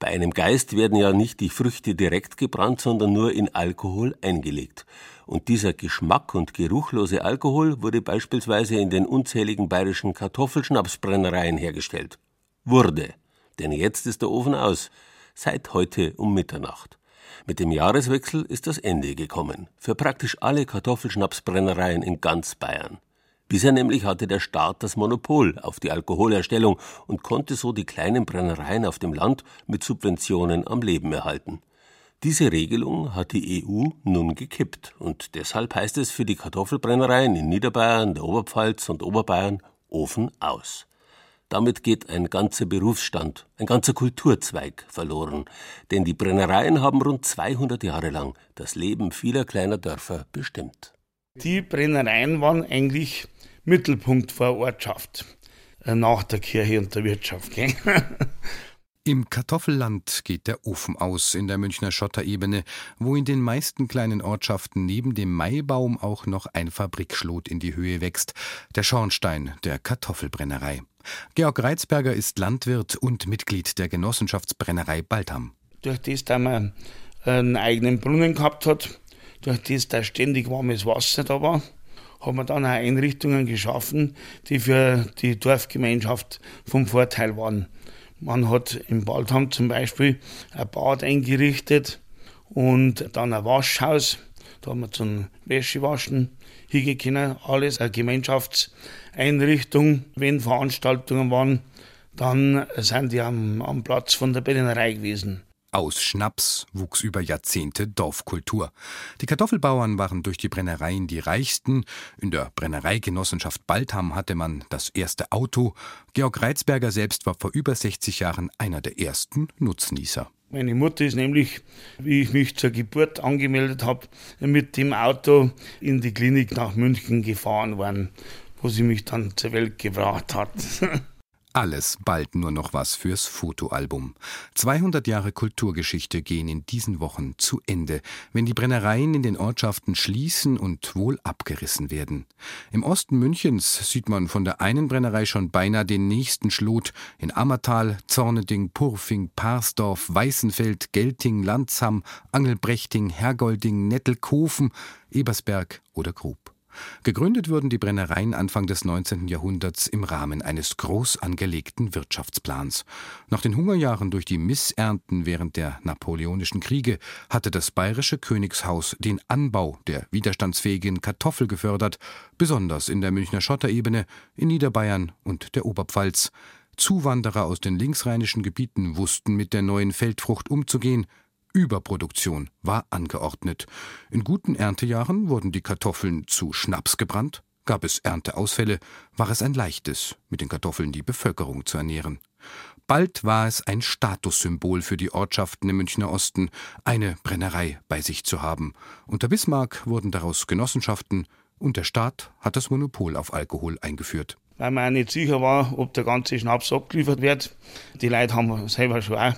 Bei einem Geist werden ja nicht die Früchte direkt gebrannt, sondern nur in Alkohol eingelegt. Und dieser Geschmack und geruchlose Alkohol wurde beispielsweise in den unzähligen bayerischen Kartoffelschnapsbrennereien hergestellt. Wurde. Denn jetzt ist der Ofen aus. Seit heute um Mitternacht. Mit dem Jahreswechsel ist das Ende gekommen. Für praktisch alle Kartoffelschnapsbrennereien in ganz Bayern. Bisher nämlich hatte der Staat das Monopol auf die Alkoholherstellung und konnte so die kleinen Brennereien auf dem Land mit Subventionen am Leben erhalten. Diese Regelung hat die EU nun gekippt und deshalb heißt es für die Kartoffelbrennereien in Niederbayern, der Oberpfalz und Oberbayern Ofen aus. Damit geht ein ganzer Berufsstand, ein ganzer Kulturzweig verloren, denn die Brennereien haben rund 200 Jahre lang das Leben vieler kleiner Dörfer bestimmt. Die Brennereien waren eigentlich Mittelpunkt vor Ortschaft, äh, nach der Kirche und der Wirtschaft. Im Kartoffelland geht der Ofen aus in der Münchner Schotterebene, wo in den meisten kleinen Ortschaften neben dem Maibaum auch noch ein Fabrikschlot in die Höhe wächst, der Schornstein der Kartoffelbrennerei. Georg Reitzberger ist Landwirt und Mitglied der Genossenschaftsbrennerei Baltham. Durch das, dass man einen eigenen Brunnen gehabt hat, durch das, dass ständig warmes Wasser da war, haben wir dann auch Einrichtungen geschaffen, die für die Dorfgemeinschaft vom Vorteil waren. Man hat im Waldham zum Beispiel ein Bad eingerichtet und dann ein Waschhaus. Da haben wir zum Wäschewaschen hingehen Alles eine Gemeinschaftseinrichtung. Wenn Veranstaltungen waren, dann sind die am, am Platz von der Brennerei gewesen. Aus Schnaps wuchs über Jahrzehnte Dorfkultur. Die Kartoffelbauern waren durch die Brennereien die reichsten. In der Brennereigenossenschaft Baltham hatte man das erste Auto. Georg Reitzberger selbst war vor über 60 Jahren einer der ersten Nutznießer. Meine Mutter ist nämlich, wie ich mich zur Geburt angemeldet habe, mit dem Auto in die Klinik nach München gefahren worden, wo sie mich dann zur Welt gebracht hat. Alles bald nur noch was fürs Fotoalbum. 200 Jahre Kulturgeschichte gehen in diesen Wochen zu Ende, wenn die Brennereien in den Ortschaften schließen und wohl abgerissen werden. Im Osten Münchens sieht man von der einen Brennerei schon beinahe den nächsten Schlot. In Ammertal, Zorneding, Purfing, Parsdorf, Weißenfeld, Gelting, Landsham, Angelbrechting, Hergolding, Nettelkofen, Ebersberg oder Grub. Gegründet wurden die Brennereien Anfang des 19. Jahrhunderts im Rahmen eines groß angelegten Wirtschaftsplans. Nach den Hungerjahren durch die Missernten während der napoleonischen Kriege hatte das bayerische Königshaus den Anbau der widerstandsfähigen Kartoffel gefördert, besonders in der Münchner Schotterebene, in Niederbayern und der Oberpfalz. Zuwanderer aus den linksrheinischen Gebieten wussten mit der neuen Feldfrucht umzugehen, Überproduktion war angeordnet. In guten Erntejahren wurden die Kartoffeln zu Schnaps gebrannt, gab es Ernteausfälle, war es ein leichtes, mit den Kartoffeln die Bevölkerung zu ernähren. Bald war es ein Statussymbol für die Ortschaften im Münchner Osten, eine Brennerei bei sich zu haben. Unter Bismarck wurden daraus Genossenschaften, und der Staat hat das Monopol auf Alkohol eingeführt weil man auch nicht sicher war, ob der ganze Schnaps abgeliefert wird. Die Leute haben selber schon auch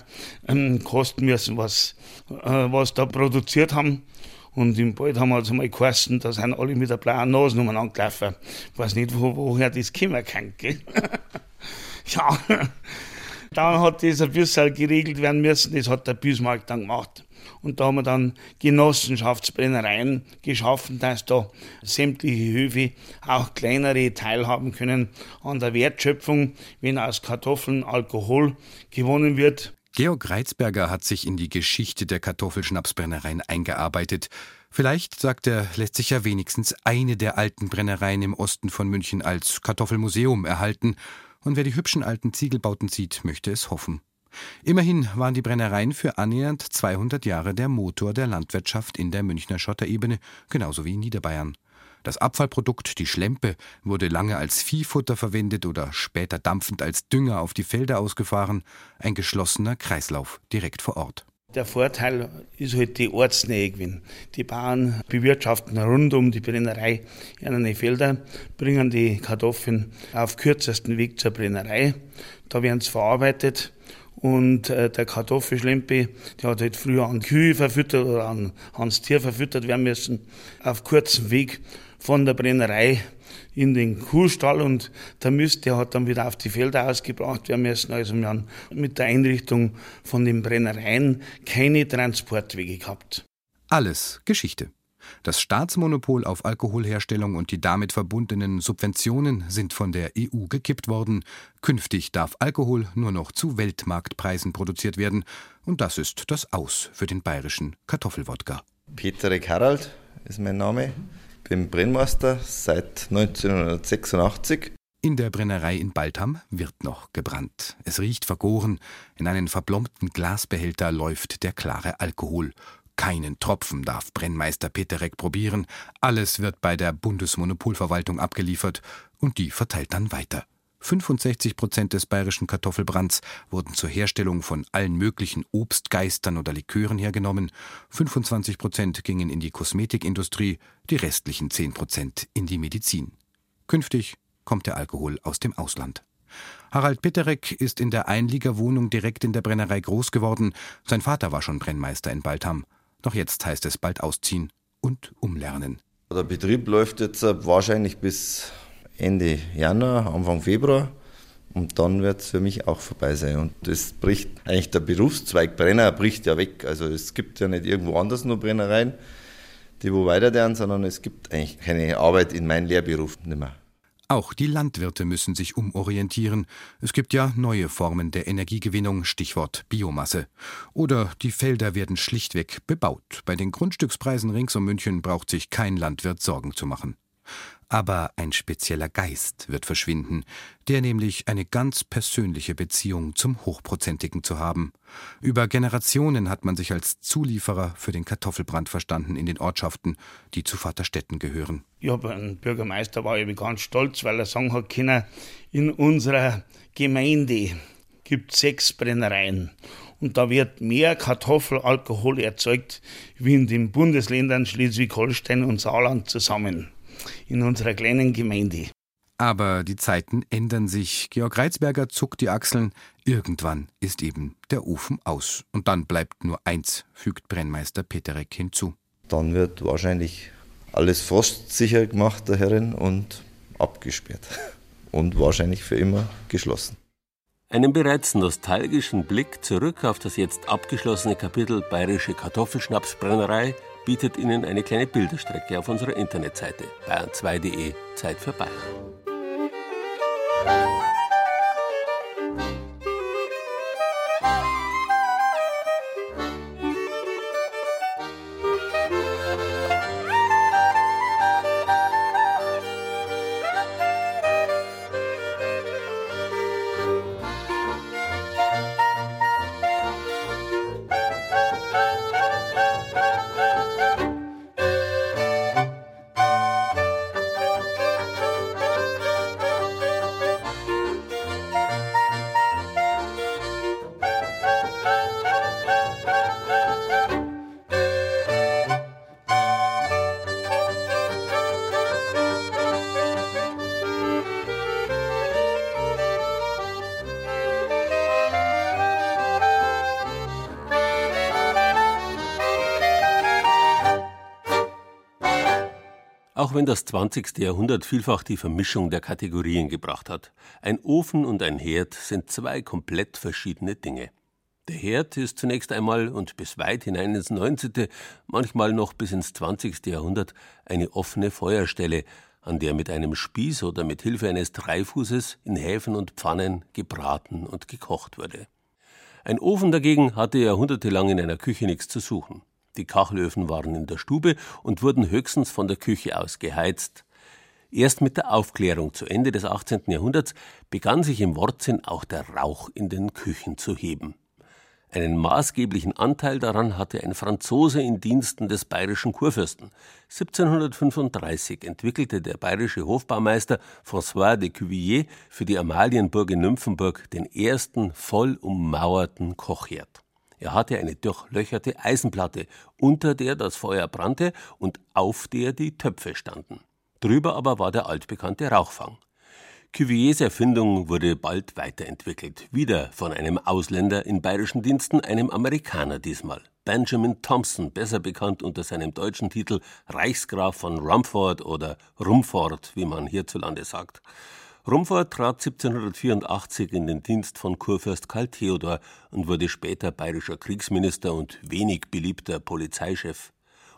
ähm, kosten müssen, was, äh, was da produziert haben. Und im Wald haben wir also mal geheißen, da sind alle mit der blauen Nase umeinander gelaufen. Ich weiß nicht, wo, woher das kommen kann. Gell? ja, dann hat das ein bisschen geregelt werden müssen. Das hat der Bismarck dann gemacht. Und da haben wir dann Genossenschaftsbrennereien geschaffen, dass da sämtliche Höfe, auch kleinere, teilhaben können an der Wertschöpfung, wenn aus Kartoffeln Alkohol gewonnen wird. Georg Reitzberger hat sich in die Geschichte der Kartoffelschnapsbrennereien eingearbeitet. Vielleicht, sagt er, lässt sich ja wenigstens eine der alten Brennereien im Osten von München als Kartoffelmuseum erhalten. Und wer die hübschen alten Ziegelbauten sieht, möchte es hoffen. Immerhin waren die Brennereien für annähernd 200 Jahre der Motor der Landwirtschaft in der Münchner Schotterebene, genauso wie in Niederbayern. Das Abfallprodukt, die Schlempe, wurde lange als Viehfutter verwendet oder später dampfend als Dünger auf die Felder ausgefahren, ein geschlossener Kreislauf direkt vor Ort. Der Vorteil ist halt die Ortsnähe gewesen. Die Bauern bewirtschaften rund um die Brennerei ihre Felder, bringen die Kartoffeln auf kürzesten Weg zur Brennerei. Da werden sie verarbeitet und äh, der Kartoffelschlempe, der hat halt früher an Kühe verfüttert oder an, ans Tier verfüttert werden müssen, auf kurzem Weg von der Brennerei in den Kuhstall und der Mist, der hat dann wieder auf die Felder ausgebracht werden müssen. Also wir haben mit der Einrichtung von den Brennereien keine Transportwege gehabt. Alles Geschichte. Das Staatsmonopol auf Alkoholherstellung und die damit verbundenen Subventionen sind von der EU gekippt worden. Künftig darf Alkohol nur noch zu Weltmarktpreisen produziert werden. Und das ist das Aus für den bayerischen Kartoffelwodka. Peter Harald ist mein Name. Ich bin Brennmeister seit 1986. In der Brennerei in Baltham wird noch gebrannt. Es riecht vergoren. In einen verblombten Glasbehälter läuft der klare Alkohol. Keinen Tropfen darf Brennmeister Peterek probieren, alles wird bei der Bundesmonopolverwaltung abgeliefert und die verteilt dann weiter. 65 Prozent des bayerischen Kartoffelbrands wurden zur Herstellung von allen möglichen Obstgeistern oder Likören hergenommen, 25 Prozent gingen in die Kosmetikindustrie, die restlichen 10 Prozent in die Medizin. Künftig kommt der Alkohol aus dem Ausland. Harald Pitterek ist in der Einliegerwohnung direkt in der Brennerei groß geworden. Sein Vater war schon Brennmeister in Baltham. Doch jetzt heißt es bald ausziehen und umlernen. Der Betrieb läuft jetzt wahrscheinlich bis Ende Januar, Anfang Februar. Und dann wird es für mich auch vorbei sein. Und das bricht eigentlich der Berufszweig Brenner bricht ja weg. Also es gibt ja nicht irgendwo anders nur Brennereien, die wo weiter werden, sondern es gibt eigentlich keine Arbeit in meinem Lehrberuf nicht mehr. Auch die Landwirte müssen sich umorientieren. Es gibt ja neue Formen der Energiegewinnung, Stichwort Biomasse. Oder die Felder werden schlichtweg bebaut. Bei den Grundstückspreisen rings um München braucht sich kein Landwirt Sorgen zu machen. Aber ein spezieller Geist wird verschwinden, der nämlich eine ganz persönliche Beziehung zum Hochprozentigen zu haben. Über Generationen hat man sich als Zulieferer für den Kartoffelbrand verstanden in den Ortschaften, die zu Vaterstetten gehören. Ja, beim Bürgermeister war ich ganz stolz, weil er sagen hat können, in unserer Gemeinde gibt es sechs Brennereien. Und da wird mehr Kartoffelalkohol erzeugt wie in den Bundesländern Schleswig-Holstein und Saarland zusammen in unserer kleinen Gemeinde. Aber die Zeiten ändern sich. Georg Reitzberger zuckt die Achseln. Irgendwann ist eben der Ofen aus. Und dann bleibt nur eins, fügt Brennmeister Peterek hinzu. Dann wird wahrscheinlich alles frostsicher gemacht, der Herrin, und abgesperrt. Und wahrscheinlich für immer geschlossen. Einen bereits nostalgischen Blick zurück auf das jetzt abgeschlossene Kapitel Bayerische Kartoffelschnapsbrennerei bietet Ihnen eine kleine Bilderstrecke auf unserer Internetseite bayern2.de Zeit für Bayern. Auch wenn das 20. Jahrhundert vielfach die Vermischung der Kategorien gebracht hat. Ein Ofen und ein Herd sind zwei komplett verschiedene Dinge. Der Herd ist zunächst einmal und bis weit hinein ins 19., manchmal noch bis ins 20. Jahrhundert eine offene Feuerstelle, an der mit einem Spieß oder mit Hilfe eines Dreifußes in Häfen und Pfannen gebraten und gekocht wurde. Ein Ofen dagegen hatte jahrhundertelang in einer Küche nichts zu suchen. Die Kachelöfen waren in der Stube und wurden höchstens von der Küche aus geheizt. Erst mit der Aufklärung zu Ende des 18. Jahrhunderts begann sich im Wortsinn auch der Rauch in den Küchen zu heben. Einen maßgeblichen Anteil daran hatte ein Franzose in Diensten des bayerischen Kurfürsten. 1735 entwickelte der bayerische Hofbaumeister François de Cuvillier für die Amalienburg in Nymphenburg den ersten voll ummauerten Kochherd. Er hatte eine durchlöcherte Eisenplatte, unter der das Feuer brannte und auf der die Töpfe standen. Drüber aber war der altbekannte Rauchfang. Cuviers Erfindung wurde bald weiterentwickelt, wieder von einem Ausländer in bayerischen Diensten, einem Amerikaner diesmal. Benjamin Thompson, besser bekannt unter seinem deutschen Titel Reichsgraf von Rumford oder Rumford, wie man hierzulande sagt. Rumford trat 1784 in den Dienst von Kurfürst Karl Theodor und wurde später bayerischer Kriegsminister und wenig beliebter Polizeichef.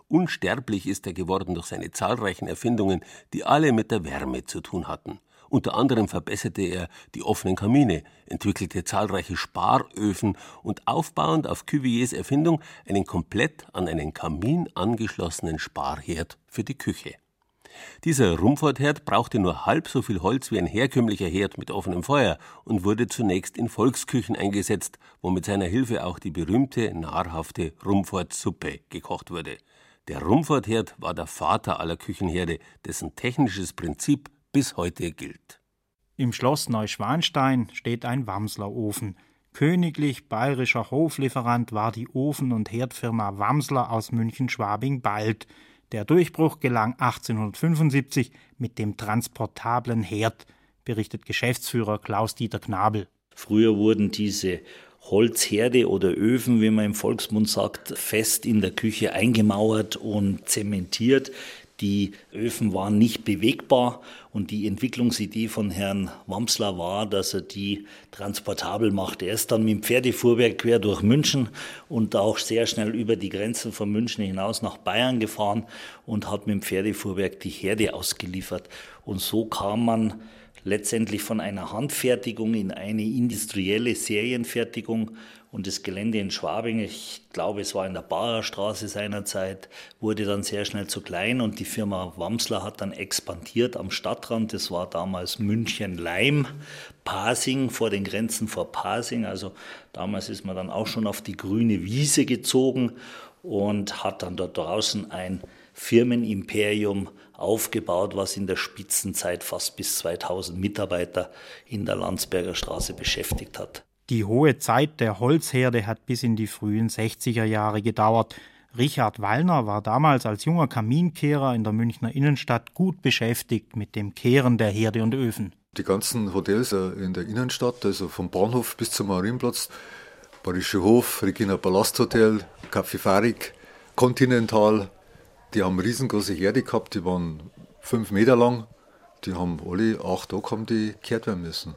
Unsterblich ist er geworden durch seine zahlreichen Erfindungen, die alle mit der Wärme zu tun hatten. Unter anderem verbesserte er die offenen Kamine, entwickelte zahlreiche Sparöfen und aufbauend auf Cuviers Erfindung einen komplett an einen Kamin angeschlossenen Sparherd für die Küche. Dieser Rumfortherd brauchte nur halb so viel Holz wie ein herkömmlicher Herd mit offenem Feuer und wurde zunächst in Volksküchen eingesetzt, wo mit seiner Hilfe auch die berühmte, nahrhafte Rumfortsuppe gekocht wurde. Der Rumfortherd war der Vater aller Küchenherde, dessen technisches Prinzip bis heute gilt. Im Schloss Neuschwanstein steht ein Wamslerofen. Königlich bayerischer Hoflieferant war die Ofen- und Herdfirma Wamsler aus München-Schwabing-Bald. Der Durchbruch gelang 1875 mit dem transportablen Herd, berichtet Geschäftsführer Klaus-Dieter Knabel. Früher wurden diese Holzherde oder Öfen, wie man im Volksmund sagt, fest in der Küche eingemauert und zementiert. Die Öfen waren nicht bewegbar und die Entwicklungsidee von Herrn Wamsler war, dass er die transportabel macht. Er ist dann mit dem Pferdefuhrwerk quer durch München und auch sehr schnell über die Grenzen von München hinaus nach Bayern gefahren und hat mit dem Pferdefuhrwerk die Herde ausgeliefert. Und so kam man letztendlich von einer Handfertigung in eine industrielle Serienfertigung und das Gelände in Schwabing, ich glaube, es war in der Barerstraße seinerzeit, wurde dann sehr schnell zu klein und die Firma Wamsler hat dann expandiert am Stadtrand. Das war damals München-Leim, Pasing, vor den Grenzen vor Pasing. Also damals ist man dann auch schon auf die grüne Wiese gezogen und hat dann dort draußen ein Firmenimperium aufgebaut, was in der Spitzenzeit fast bis 2000 Mitarbeiter in der Landsberger Straße beschäftigt hat. Die hohe Zeit der Holzherde hat bis in die frühen 60er Jahre gedauert. Richard Wallner war damals als junger Kaminkehrer in der Münchner Innenstadt gut beschäftigt mit dem Kehren der Herde und Öfen. Die ganzen Hotels äh, in der Innenstadt, also vom Bahnhof bis zum Marienplatz, Bayerischer Hof, Regina Palast Hotel, Café Farik, Continental, die haben riesengroße Herde gehabt, die waren fünf Meter lang. Die haben alle acht Tage haben die gekehrt werden müssen.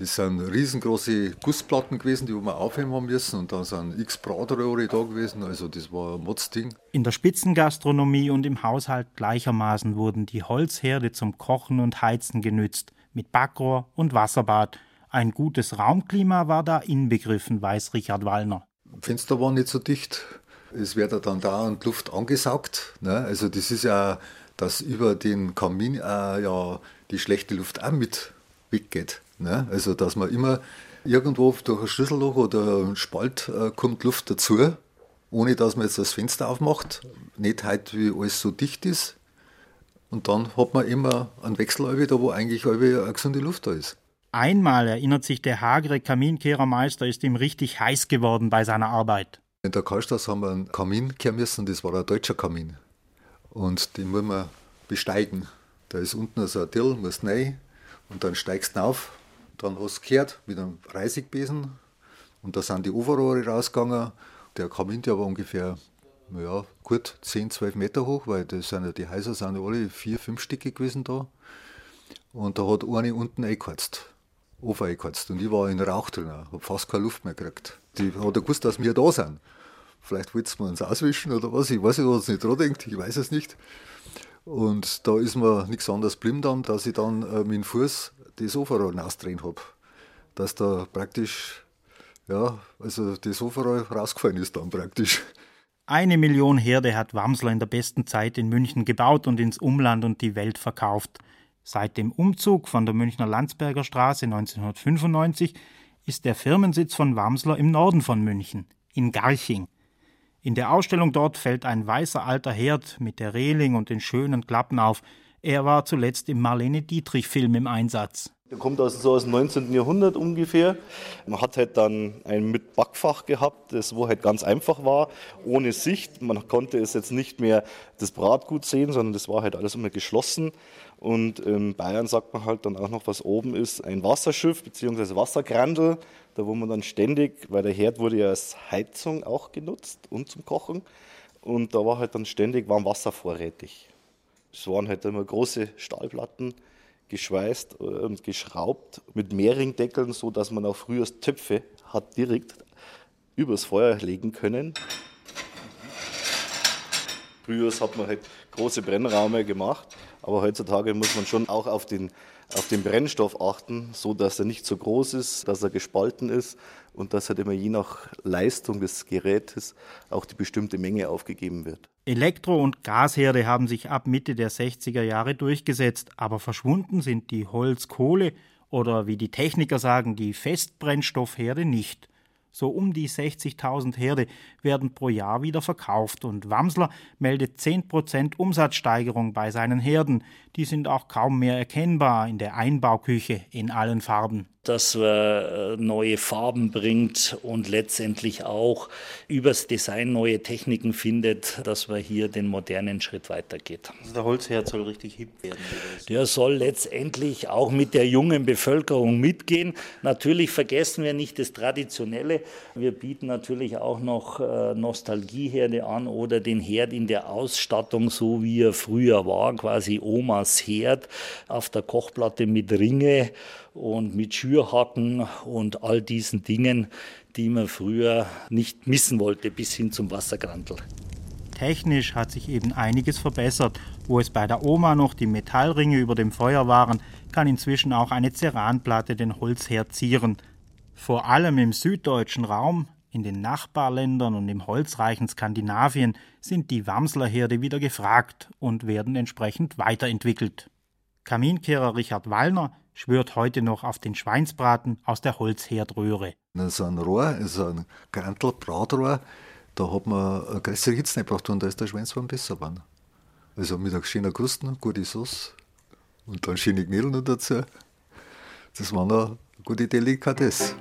Das sind riesengroße Gussplatten gewesen, die wir aufheben haben müssen. Und dann sind x Bratröhre da gewesen. Also das war ein Motzding. In der Spitzengastronomie und im Haushalt gleichermaßen wurden die Holzherde zum Kochen und Heizen genützt. Mit Backrohr und Wasserbad. Ein gutes Raumklima war da inbegriffen, weiß Richard Wallner. Fenster waren nicht so dicht. Es wird dann dauernd Luft angesaugt. Ne? Also das ist ja, dass über den Kamin äh, ja die schlechte Luft auch mit weggeht. Ne? Also dass man immer irgendwo durch ein Schlüsselloch oder einen Spalt äh, kommt Luft dazu, ohne dass man jetzt das Fenster aufmacht. Nicht halt, wie alles so dicht ist. Und dann hat man immer einen Wechsel, da wo eigentlich eine gesunde Luft da ist. Einmal erinnert sich der hagere Kaminkehrermeister, ist ihm richtig heiß geworden bei seiner Arbeit. In der Karlstraße haben wir einen Kamin kehren müssen, das war ein deutscher Kamin. Und den muss man besteigen. Da ist unten so ein Till, muss rein und dann steigst du auf. Dann hast du gehört mit einem Reisigbesen und da sind die Overrohre rausgegangen. Der Kamin, der war ungefähr ja, gut 10, 12 Meter hoch, weil das sind ja, die Häuser sind ja alle vier, fünf Stücke gewesen da. Und da hat eine unten eingeheizt, Ofen eingeheizt. Und ich war in Rauch drin, habe fast keine Luft mehr gekriegt. Die hat gewusst, dass wir da sind. Vielleicht wollten wir uns auswischen oder was, ich weiß nicht, was nicht dran denkt, ich weiß es nicht. Und da ist mir nichts anderes blieben dann, dass ich dann äh, mit dem Fuß das Sofarohr ausdrehen habe. Dass da praktisch, ja, also das Sofarohr rausgefallen ist dann praktisch. Eine Million Herde hat Wamsler in der besten Zeit in München gebaut und ins Umland und die Welt verkauft. Seit dem Umzug von der Münchner Landsberger Straße 1995 ist der Firmensitz von Wamsler im Norden von München, in Garching. In der Ausstellung dort fällt ein weißer alter Herd mit der Reling und den schönen Klappen auf. Er war zuletzt im Marlene Dietrich-Film im Einsatz. Der kommt aus, so aus dem 19. Jahrhundert ungefähr. Man hat halt dann ein mit Backfach gehabt, das wo halt ganz einfach war, ohne Sicht. Man konnte es jetzt nicht mehr das Bratgut sehen, sondern das war halt alles immer geschlossen. Und in Bayern sagt man halt dann auch noch, was oben ist, ein Wasserschiff bzw. Wassergrandel, da wo man dann ständig, weil der Herd wurde ja als Heizung auch genutzt und zum Kochen. Und da war halt dann ständig warm Wasser vorrätig. Es waren halt immer große Stahlplatten, geschweißt und geschraubt mit Mehringdeckeln, so dass man auch früher Töpfe hat direkt übers Feuer legen können. Früher hat man halt große Brennräume gemacht aber heutzutage muss man schon auch auf den, auf den Brennstoff achten, so dass er nicht so groß ist, dass er gespalten ist und dass halt immer je nach Leistung des Gerätes auch die bestimmte Menge aufgegeben wird. Elektro- und Gasherde haben sich ab Mitte der 60er Jahre durchgesetzt, aber verschwunden sind die Holz-, Kohle- oder wie die Techniker sagen, die Festbrennstoffherde nicht. So um die 60.000 Herde werden pro Jahr wieder verkauft und Wamsler meldet 10% Umsatzsteigerung bei seinen Herden. Die sind auch kaum mehr erkennbar in der Einbauküche in allen Farben dass man äh, neue Farben bringt und letztendlich auch übers Design neue Techniken findet, dass man hier den modernen Schritt weitergeht. Also der Holzherd soll richtig hip werden. Der soll letztendlich auch mit der jungen Bevölkerung mitgehen. Natürlich vergessen wir nicht das Traditionelle. Wir bieten natürlich auch noch äh, Nostalgieherde an oder den Herd in der Ausstattung, so wie er früher war, quasi Omas Herd auf der Kochplatte mit Ringe und mit Schürhaken und all diesen Dingen, die man früher nicht missen wollte, bis hin zum Wassergrantel. Technisch hat sich eben einiges verbessert. Wo es bei der Oma noch die Metallringe über dem Feuer waren, kann inzwischen auch eine Ceranplatte den Holzherd zieren. Vor allem im süddeutschen Raum, in den Nachbarländern und im holzreichen Skandinavien sind die Wamslerherde wieder gefragt und werden entsprechend weiterentwickelt. Kaminkehrer Richard Wallner schwört heute noch auf den Schweinsbraten aus der Holzherdröhre. So ein Rohr, so ein Grantel, Brautrohr, da hat man eine größere Hitze gebraucht und da ist der Schweinsbraten besser geworden. Also mit einer schönen Krusten, gute Sauce und dann schöne Knödel noch dazu. Das war eine gute Delikatesse.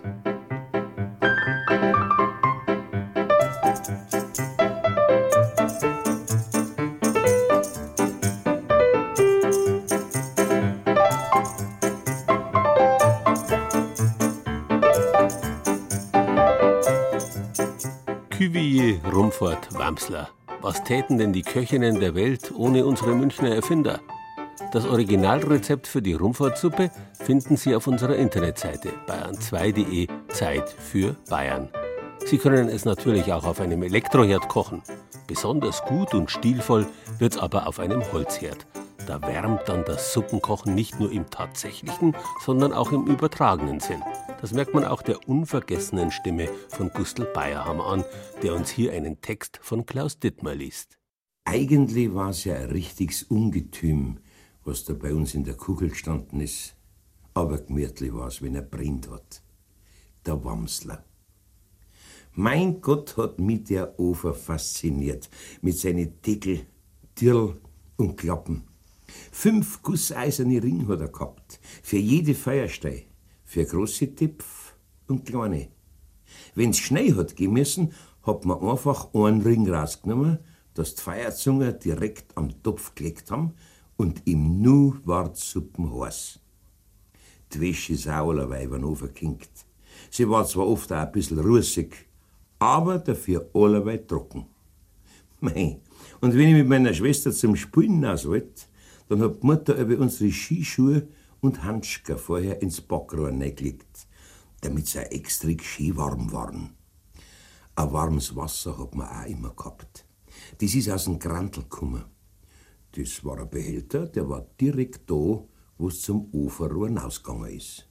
Cuvier, Rumford, Wamsler. Was täten denn die Köchinnen der Welt ohne unsere Münchner Erfinder? Das Originalrezept für die Rumfortsuppe finden Sie auf unserer Internetseite bayern2.de Zeit für Bayern. Sie können es natürlich auch auf einem Elektroherd kochen. Besonders gut und stilvoll wird's aber auf einem Holzherd. Da wärmt dann das Suppenkochen nicht nur im tatsächlichen, sondern auch im übertragenen Sinn. Das merkt man auch der unvergessenen Stimme von Gustl Bayerhammer an, der uns hier einen Text von Klaus Dittmer liest. Eigentlich war es ja ein richtiges Ungetüm, was da bei uns in der Kugel gestanden ist. Aber gemütlich war es, wenn er brennt hat. Der Wamsler. Mein Gott hat mich der Ofer fasziniert, mit seinen Deckel, Dirl und Klappen. Fünf gusseiserne Ringe hat er gehabt, für jede Feuerstei für große Tipf und kleine. Wenn's Schnee hat gemessen, hat man einfach einen Ring rausgenommen, dass die Feierzunge direkt am Topf gelegt haben und im Nu ward Suppen heiß. Die Wäsche ist auch allerweil overkinkt. Sie war zwar oft auch ein bisschen rußig, aber dafür allerweil trocken. Mei, und wenn ich mit meiner Schwester zum Spielen aus wollte, dann hat die Mutter über unsere Skischuhe und Handschuhe vorher ins Backrohr gelegt, damit sie extra schön warm waren. Ein warmes Wasser hat man auch immer gehabt. Das ist aus dem Grantel gekommen. Das war ein Behälter, der war direkt da, wo es zum Uferrohr hinausgegangen ist.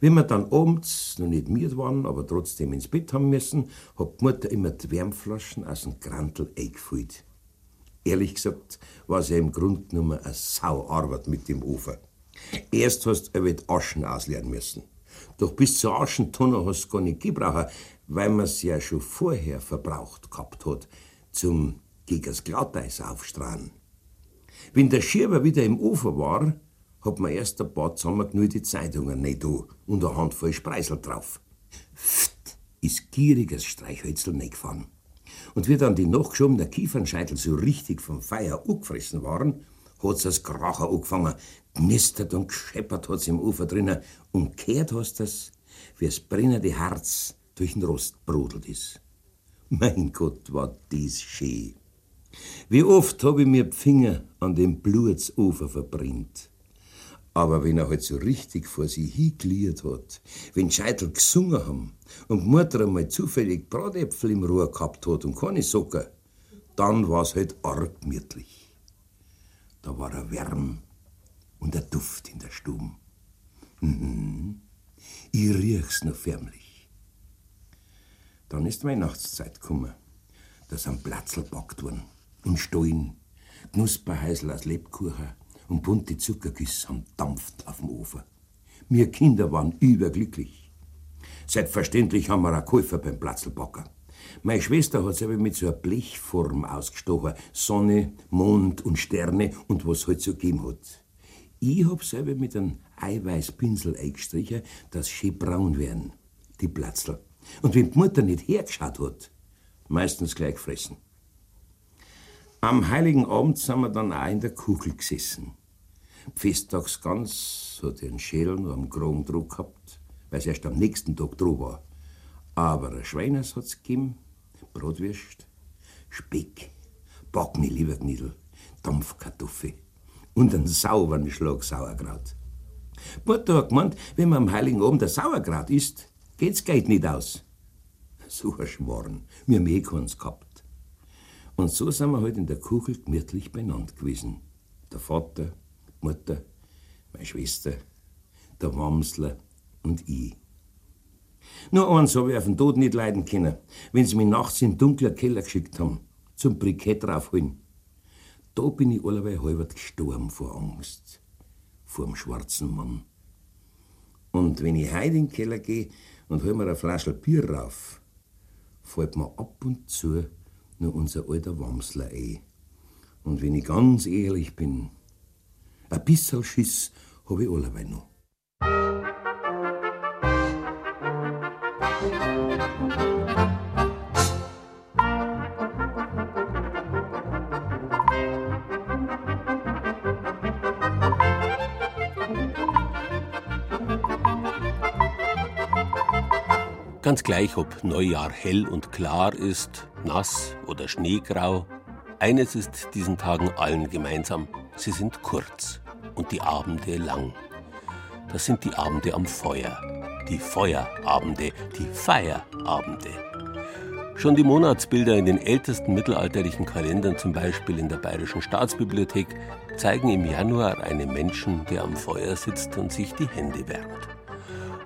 Wenn wir dann abends noch nicht müde waren, aber trotzdem ins Bett haben müssen, hat die Mutter immer die Wärmflaschen aus dem Grantel eingefüllt. Ehrlich gesagt war es ja im Grunde genommen eine Sauarbeit mit dem Ufer. Erst hast du die Aschen ausleeren müssen. Doch bis zur Aschentonne hast du gar nicht gebraucht, weil man es ja schon vorher verbraucht gehabt hat, zum gegen das Glatteis aufstrahlen. Wenn der Schirber wieder im Ufer war, hat man erst ein paar zusammengenühlte Zeitungen nicht da und eine Handvoll Spreisel drauf. Pft, ist gieriges Streichhölzel nicht gefahren. Und wie dann die nachgeschobenen Kiefernscheitel so richtig vom Feuer angefressen waren, hat's das Kracher angefangen, knistert und gescheppert hat's im Ufer drinnen und kehrt hast es, wie das brennende Herz durch den Rost brodelt ist. Mein Gott, war dies schön. Wie oft hab ich mir die Finger an dem Blutsufer verbrennt. Aber wenn er halt so richtig vor sie hingeliert hat, wenn Scheitel gesungen haben und Mutter einmal zufällig Bratäpfel im Rohr gehabt hat und keine Socken, dann war's halt arg gemütlich. Da war er Wärm und der Duft in der Stube. Mhm. Ich riech's noch förmlich. Dann ist Weihnachtszeit gekommen. Da sind Platzl backt worden und Stollen, Knusperhäusl aus Lebkuchen und bunte Zuckergüsse haben dampft auf dem Ofen. Wir Kinder waren überglücklich. Selbstverständlich haben wir auch Käufer beim Platzlbacker. Meine Schwester hat selber mit so einer Blechform ausgestochen. Sonne, Mond und Sterne und was halt so gegeben hat. Ich hab selber mit einem Eiweißpinsel eingestrichen, dass schön braun werden, die Platzl. Und wenn die Mutter nicht hergeschaut hat, meistens gleich gefressen. Am Heiligen Abend sind wir dann auch in der Kugel gesessen. Festtags ganz hat er einen Schädel noch am Kragen Druck gehabt, weil es erst am nächsten Tag dran war. Aber ein Schweiners hat's gegeben, Brotwürst, Speck, Backne Lieberknidl, Dampfkartoffel und einen sauberen Schlag Sauerkraut. Mutter hat gemeint, wenn man am Heiligen Abend der Sauerkraut isst, geht's Geld nicht aus. So ein Schmarrn, wir haben eh keins gehabt. Und so sind wir halt in der Kuchel gemütlich beieinander gewesen. Der Vater, die Mutter, meine Schwester, der Wamsler und ich. Nur eins habe ich auf den Tod nicht leiden können, wenn sie mich nachts in den dunklen Keller geschickt haben, zum Brikett raufholen. Da bin ich allerweil halber gestorben vor Angst, vor dem schwarzen Mann. Und wenn ich heute in den Keller gehe und hol mir eine Flasche Bier rauf, fällt mir ab und zu nur unser alter Wamsler ein. Und wenn ich ganz ehrlich bin, ein bisschen Schiss habe ich allerweil noch. Ganz gleich, ob Neujahr hell und klar ist, nass oder schneegrau, eines ist diesen Tagen allen gemeinsam, sie sind kurz und die Abende lang. Das sind die Abende am Feuer, die Feuerabende, die Feierabende. Schon die Monatsbilder in den ältesten mittelalterlichen Kalendern, zum Beispiel in der Bayerischen Staatsbibliothek, zeigen im Januar einen Menschen, der am Feuer sitzt und sich die Hände wärmt.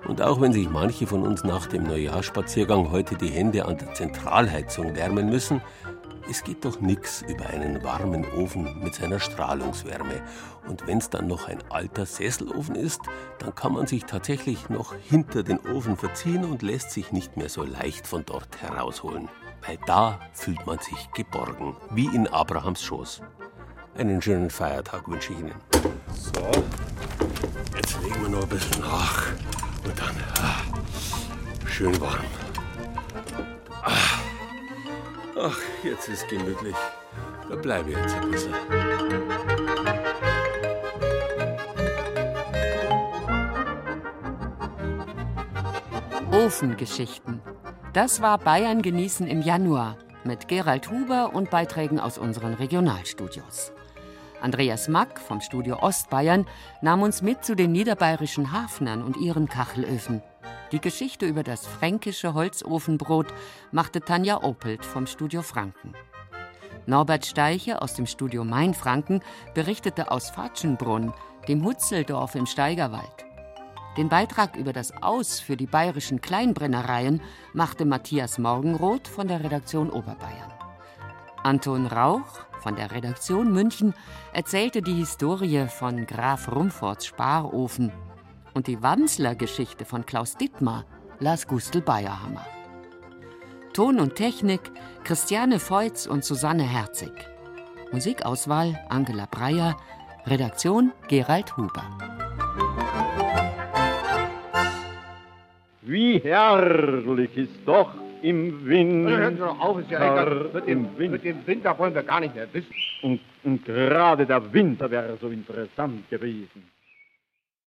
Und auch wenn sich manche von uns nach dem Neujahrsspaziergang heute die Hände an der Zentralheizung wärmen müssen, es geht doch nichts über einen warmen Ofen mit seiner Strahlungswärme. Und wenn es dann noch ein alter Sesselofen ist, dann kann man sich tatsächlich noch hinter den Ofen verziehen und lässt sich nicht mehr so leicht von dort herausholen. Weil da fühlt man sich geborgen, wie in Abrahams Schoß. Einen schönen Feiertag wünsche ich Ihnen. So, jetzt legen wir noch ein bisschen nach. Und dann ah, schön warm. Ah. Ach, jetzt ist gemütlich. Da bleibe ich jetzt ein bisschen. Ofengeschichten. Das war Bayern genießen im Januar mit Gerald Huber und Beiträgen aus unseren Regionalstudios. Andreas Mack vom Studio Ostbayern nahm uns mit zu den niederbayerischen Hafnern und ihren Kachelöfen. Die Geschichte über das fränkische Holzofenbrot machte Tanja Opelt vom Studio Franken. Norbert Steiche aus dem Studio Mainfranken berichtete aus Fatschenbrunn, dem Hutzeldorf im Steigerwald. Den Beitrag über das Aus für die bayerischen Kleinbrennereien machte Matthias Morgenroth von der Redaktion Oberbayern. Anton Rauch von der Redaktion München erzählte die Historie von Graf Rumforts Sparofen und die Wamsler-Geschichte von Klaus Dittmar las Gustl Bayerhammer. Ton und Technik Christiane Feutz und Susanne Herzig. Musikauswahl Angela Breyer. Redaktion Gerald Huber. Wie herrlich ist doch im Winter. Hören Sie doch auf, ist ja egal. Mit dem, mit dem Winter wollen wir gar nicht mehr wissen. Und, und gerade der Winter wäre so interessant gewesen.